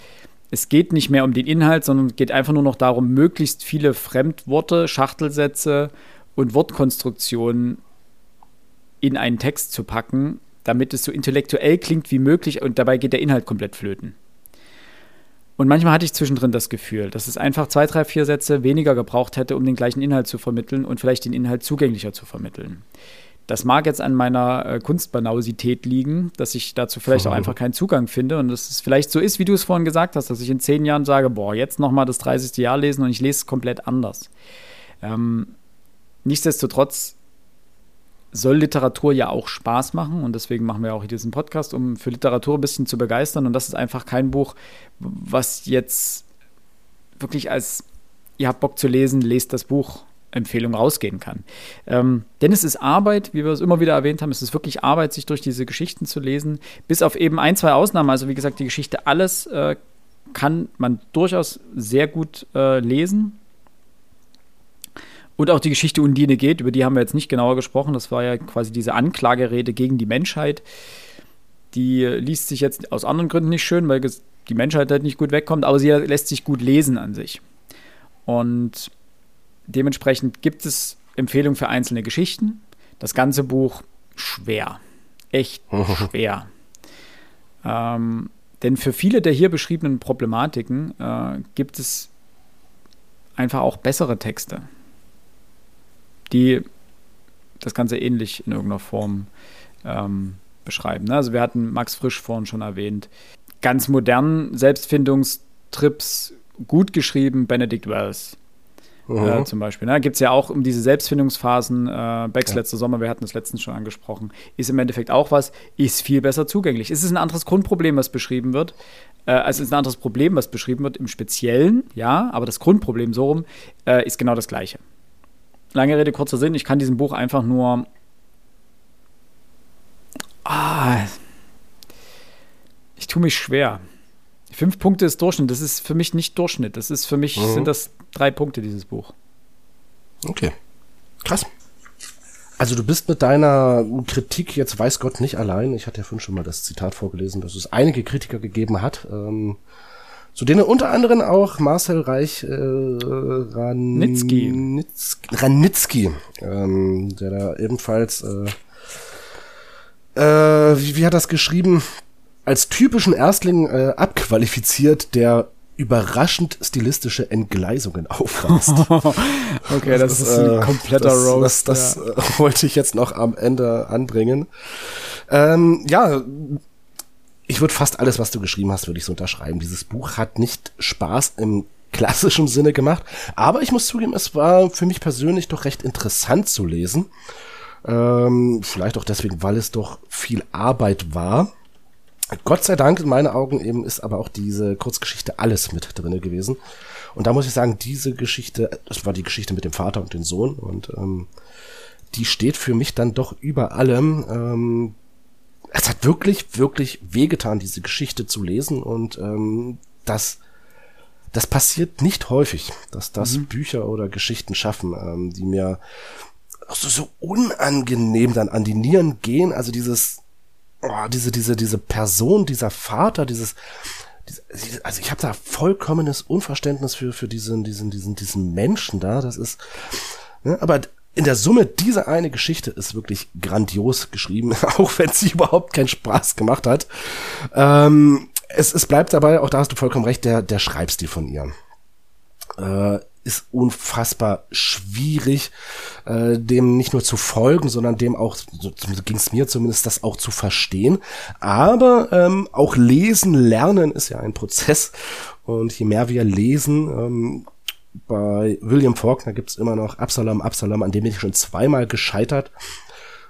es geht nicht mehr um den Inhalt, sondern geht einfach nur noch darum, möglichst viele Fremdworte, Schachtelsätze und Wortkonstruktionen in einen Text zu packen, damit es so intellektuell klingt wie möglich und dabei geht der Inhalt komplett flöten. Und manchmal hatte ich zwischendrin das Gefühl, dass es einfach zwei, drei, vier Sätze weniger gebraucht hätte, um den gleichen Inhalt zu vermitteln und vielleicht den Inhalt zugänglicher zu vermitteln. Das mag jetzt an meiner äh, Kunstbanausität liegen, dass ich dazu vielleicht auch einfach keinen Zugang finde und dass es vielleicht so ist, wie du es vorhin gesagt hast, dass ich in zehn Jahren sage, boah, jetzt nochmal das 30. Jahr lesen und ich lese es komplett anders. Ähm, nichtsdestotrotz soll Literatur ja auch Spaß machen und deswegen machen wir auch diesen Podcast, um für Literatur ein bisschen zu begeistern und das ist einfach kein Buch, was jetzt wirklich als ihr habt Bock zu lesen, lest das Buch Empfehlung rausgehen kann. Ähm, denn es ist Arbeit, wie wir es immer wieder erwähnt haben, es ist wirklich Arbeit, sich durch diese Geschichten zu lesen, bis auf eben ein, zwei Ausnahmen. Also wie gesagt, die Geschichte, alles äh, kann man durchaus sehr gut äh, lesen. Und auch die Geschichte Undine geht, über die haben wir jetzt nicht genauer gesprochen. Das war ja quasi diese Anklagerede gegen die Menschheit. Die liest sich jetzt aus anderen Gründen nicht schön, weil die Menschheit halt nicht gut wegkommt, aber sie lässt sich gut lesen an sich. Und Dementsprechend gibt es Empfehlungen für einzelne Geschichten. Das ganze Buch schwer. Echt schwer. Ähm, denn für viele der hier beschriebenen Problematiken äh, gibt es einfach auch bessere Texte, die das Ganze ähnlich in irgendeiner Form ähm, beschreiben. Ne? Also wir hatten Max Frisch vorhin schon erwähnt. Ganz modernen Selbstfindungstrips, gut geschrieben, Benedict Wells äh, zum Beispiel. Da ne? gibt es ja auch um diese Selbstfindungsphasen, äh, Becks ja. letzter Sommer, wir hatten das letztens schon angesprochen, ist im Endeffekt auch was, ist viel besser zugänglich. Es ist ein anderes Grundproblem, was beschrieben wird. Äh, also es ist ein anderes Problem, was beschrieben wird im Speziellen, ja, aber das Grundproblem so rum äh, ist genau das gleiche. Lange Rede, kurzer Sinn, ich kann diesem Buch einfach nur. Ah, ich tue mich schwer. Fünf Punkte ist Durchschnitt. Das ist für mich nicht Durchschnitt. Das ist für mich mhm. sind das drei Punkte, dieses Buch. Okay. Krass. Also du bist mit deiner Kritik jetzt weiß Gott nicht allein. Ich hatte ja vorhin schon mal das Zitat vorgelesen, dass es einige Kritiker gegeben hat. Ähm, zu denen unter anderem auch Marcel Reich äh, Ranitzky, Ranitzky ähm, der da ebenfalls äh, äh, wie, wie hat das geschrieben? als typischen Erstling äh, abqualifiziert, der überraschend stilistische Entgleisungen aufweist. okay, das, das, ist ein äh, kompletter das, Roast. Das, das ja. äh, wollte ich jetzt noch am Ende anbringen. Ähm, ja, ich würde fast alles, was du geschrieben hast, würde ich so unterschreiben. Dieses Buch hat nicht Spaß im klassischem Sinne gemacht. Aber ich muss zugeben, es war für mich persönlich doch recht interessant zu lesen. Ähm, vielleicht auch deswegen, weil es doch viel Arbeit war. Gott sei Dank in meinen Augen eben ist aber auch diese Kurzgeschichte alles mit drinne gewesen. Und da muss ich sagen, diese Geschichte, das war die Geschichte mit dem Vater und dem Sohn und ähm, die steht für mich dann doch über allem. Ähm, es hat wirklich, wirklich wehgetan, diese Geschichte zu lesen und ähm, das, das passiert nicht häufig, dass das mhm. Bücher oder Geschichten schaffen, ähm, die mir so, so unangenehm dann an die Nieren gehen. Also dieses, oh, diese, diese, diese Person, dieser Vater, dieses, diese, also ich habe da vollkommenes Unverständnis für, für diesen, diesen, diesen, diesen Menschen da. Das ist, ne, aber in der Summe, diese eine Geschichte ist wirklich grandios geschrieben, auch wenn sie überhaupt keinen Spaß gemacht hat. Ähm, es, es bleibt dabei, auch da hast du vollkommen recht, der, der Schreibstil von ihr. Äh, ist unfassbar schwierig, äh, dem nicht nur zu folgen, sondern dem auch, so ging es mir zumindest, das auch zu verstehen. Aber ähm, auch lesen, lernen ist ja ein Prozess. Und je mehr wir lesen, ähm, bei William Faulkner gibt's immer noch Absalom, Absalom, an dem bin ich schon zweimal gescheitert.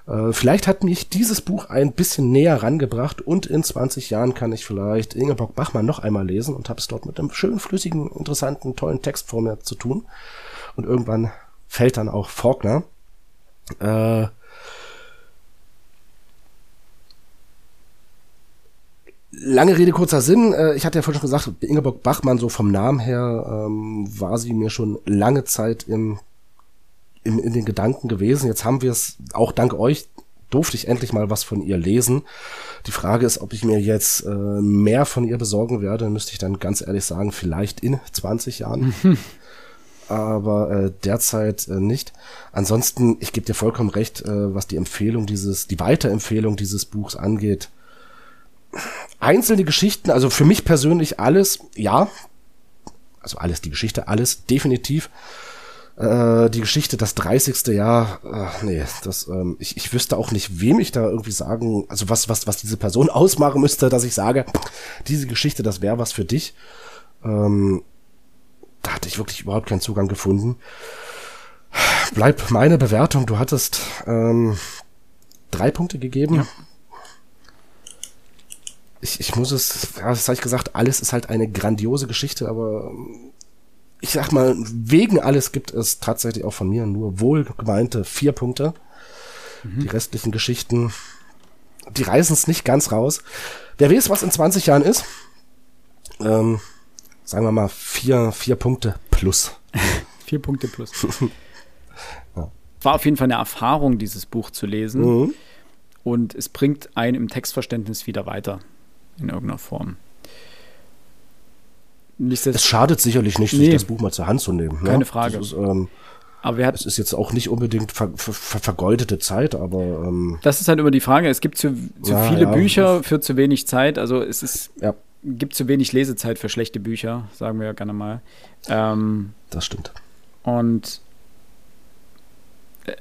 Äh, vielleicht hat mich dieses Buch ein bisschen näher rangebracht und in 20 Jahren kann ich vielleicht Ingeborg Bachmann noch einmal lesen und habe es dort mit einem schönen, flüssigen, interessanten, tollen Text vor mir zu tun. Und irgendwann fällt dann auch Faulkner. Äh, Lange Rede, kurzer Sinn. Äh, ich hatte ja vorhin schon gesagt, Ingeborg Bachmann, so vom Namen her, ähm, war sie mir schon lange Zeit im, im, in den Gedanken gewesen. Jetzt haben wir es, auch dank euch, durfte ich endlich mal was von ihr lesen. Die Frage ist, ob ich mir jetzt äh, mehr von ihr besorgen werde, müsste ich dann ganz ehrlich sagen, vielleicht in 20 Jahren. aber äh, derzeit äh, nicht. Ansonsten, ich gebe dir vollkommen recht, äh, was die Empfehlung dieses, die Weiterempfehlung dieses Buchs angeht einzelne Geschichten, also für mich persönlich alles, ja. Also alles, die Geschichte, alles, definitiv. Äh, die Geschichte, das 30. Jahr, äh, nee, das, ähm, ich, ich wüsste auch nicht, wem ich da irgendwie sagen, also was, was, was diese Person ausmachen müsste, dass ich sage, diese Geschichte, das wäre was für dich. Ähm, da hatte ich wirklich überhaupt keinen Zugang gefunden. Bleib meine Bewertung, du hattest ähm, drei Punkte gegeben. Ja ich, ich muss es, ja, das habe ich gesagt, alles ist halt eine grandiose Geschichte, aber ähm, ich sag mal, wegen alles gibt es tatsächlich auch von mir nur wohlgemeinte vier Punkte. Mhm. Die restlichen Geschichten, die reißen es nicht ganz raus. Wer weiß, was in 20 Jahren ist, ähm, sagen wir mal vier, vier Punkte plus. vier Punkte plus. ja. War auf jeden Fall eine Erfahrung, dieses Buch zu lesen. Mhm. Und es bringt einen im Textverständnis wieder weiter in irgendeiner Form. Es schadet sicherlich nicht, nee, sich das Buch mal zur Hand zu nehmen. Ne? Keine Frage. Ist, ähm, aber wer hat, es ist jetzt auch nicht unbedingt ver, ver, ver, vergeudete Zeit, aber ähm, das ist halt immer die Frage. Es gibt zu, zu ja, viele ja, Bücher für zu wenig Zeit. Also es ist ja. gibt zu wenig Lesezeit für schlechte Bücher, sagen wir ja gerne mal. Ähm, das stimmt. Und äh,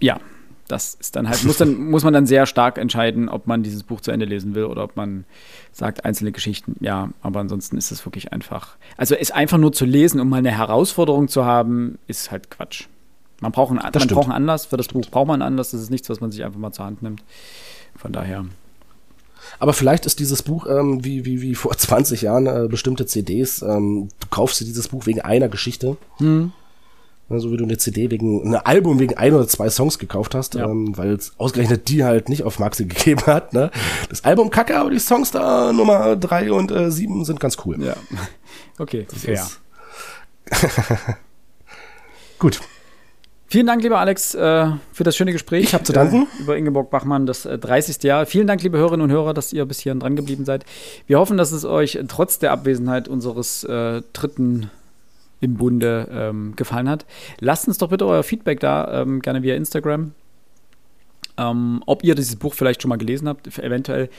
ja, das ist dann halt, muss, dann, muss man dann sehr stark entscheiden, ob man dieses Buch zu Ende lesen will oder ob man sagt, einzelne Geschichten, ja, aber ansonsten ist es wirklich einfach. Also es einfach nur zu lesen, um mal eine Herausforderung zu haben, ist halt Quatsch. Man braucht einen, man braucht einen Anlass, für das stimmt. Buch braucht man einen Anlass, das ist nichts, was man sich einfach mal zur Hand nimmt. Von daher. Aber vielleicht ist dieses Buch ähm, wie, wie, wie vor 20 Jahren äh, bestimmte CDs. Ähm, du kaufst dir dieses Buch wegen einer Geschichte. Hm. Ne, so wie du eine CD wegen, ein Album wegen ein oder zwei Songs gekauft hast, ja. ähm, weil es ausgerechnet die halt nicht auf Maxi gegeben hat. Ne? Das Album kacke, aber die Songs da Nummer drei und äh, sieben sind ganz cool. Ja. Okay, das fair. Gut. Vielen Dank, lieber Alex, äh, für das schöne Gespräch. Ich habe zu danken. Äh, über Ingeborg Bachmann, das 30. Jahr. Vielen Dank, liebe Hörerinnen und Hörer, dass ihr bis hierhin dran geblieben seid. Wir hoffen, dass es euch trotz der Abwesenheit unseres äh, dritten im Bunde ähm, gefallen hat. Lasst uns doch bitte euer Feedback da, ähm, gerne via Instagram. Ähm, ob ihr dieses Buch vielleicht schon mal gelesen habt, eventuell.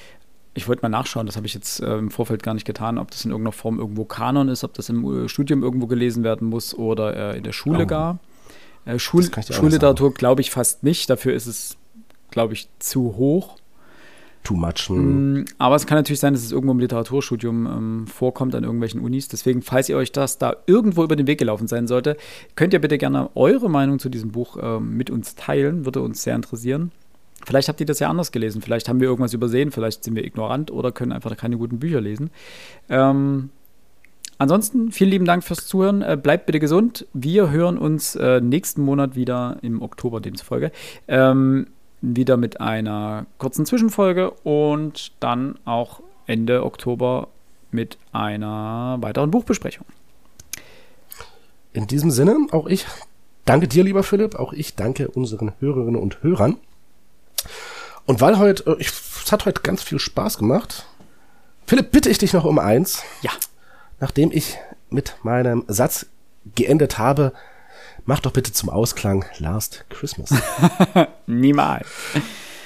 Ich wollte mal nachschauen, das habe ich jetzt äh, im Vorfeld gar nicht getan, ob das in irgendeiner Form irgendwo Kanon ist, ob das im äh, Studium irgendwo gelesen werden muss oder äh, in der Schule oh. gar. Äh, Schul Schulliteratur glaube ich fast nicht, dafür ist es, glaube ich, zu hoch. Too much. Hm. Aber es kann natürlich sein, dass es irgendwo im Literaturstudium ähm, vorkommt an irgendwelchen Unis. Deswegen, falls ihr euch das da irgendwo über den Weg gelaufen sein sollte, könnt ihr bitte gerne eure Meinung zu diesem Buch ähm, mit uns teilen. Würde uns sehr interessieren. Vielleicht habt ihr das ja anders gelesen. Vielleicht haben wir irgendwas übersehen. Vielleicht sind wir ignorant oder können einfach keine guten Bücher lesen. Ähm, ansonsten, vielen lieben Dank fürs Zuhören. Äh, bleibt bitte gesund. Wir hören uns äh, nächsten Monat wieder im Oktober demzufolge. Ähm, wieder mit einer kurzen Zwischenfolge und dann auch Ende Oktober mit einer weiteren Buchbesprechung. In diesem Sinne, auch ich danke dir, lieber Philipp, auch ich danke unseren Hörerinnen und Hörern. Und weil heute, äh, ich, es hat heute ganz viel Spaß gemacht. Philipp, bitte ich dich noch um eins. Ja. Nachdem ich mit meinem Satz geendet habe, Mach doch bitte zum Ausklang Last Christmas. Niemals.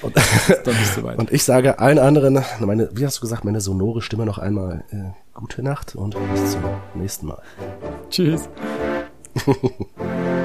Und, so und, ich sage allen anderen, meine, wie hast du gesagt, meine sonore Stimme noch einmal äh, gute Nacht und bis zum nächsten Mal. Tschüss.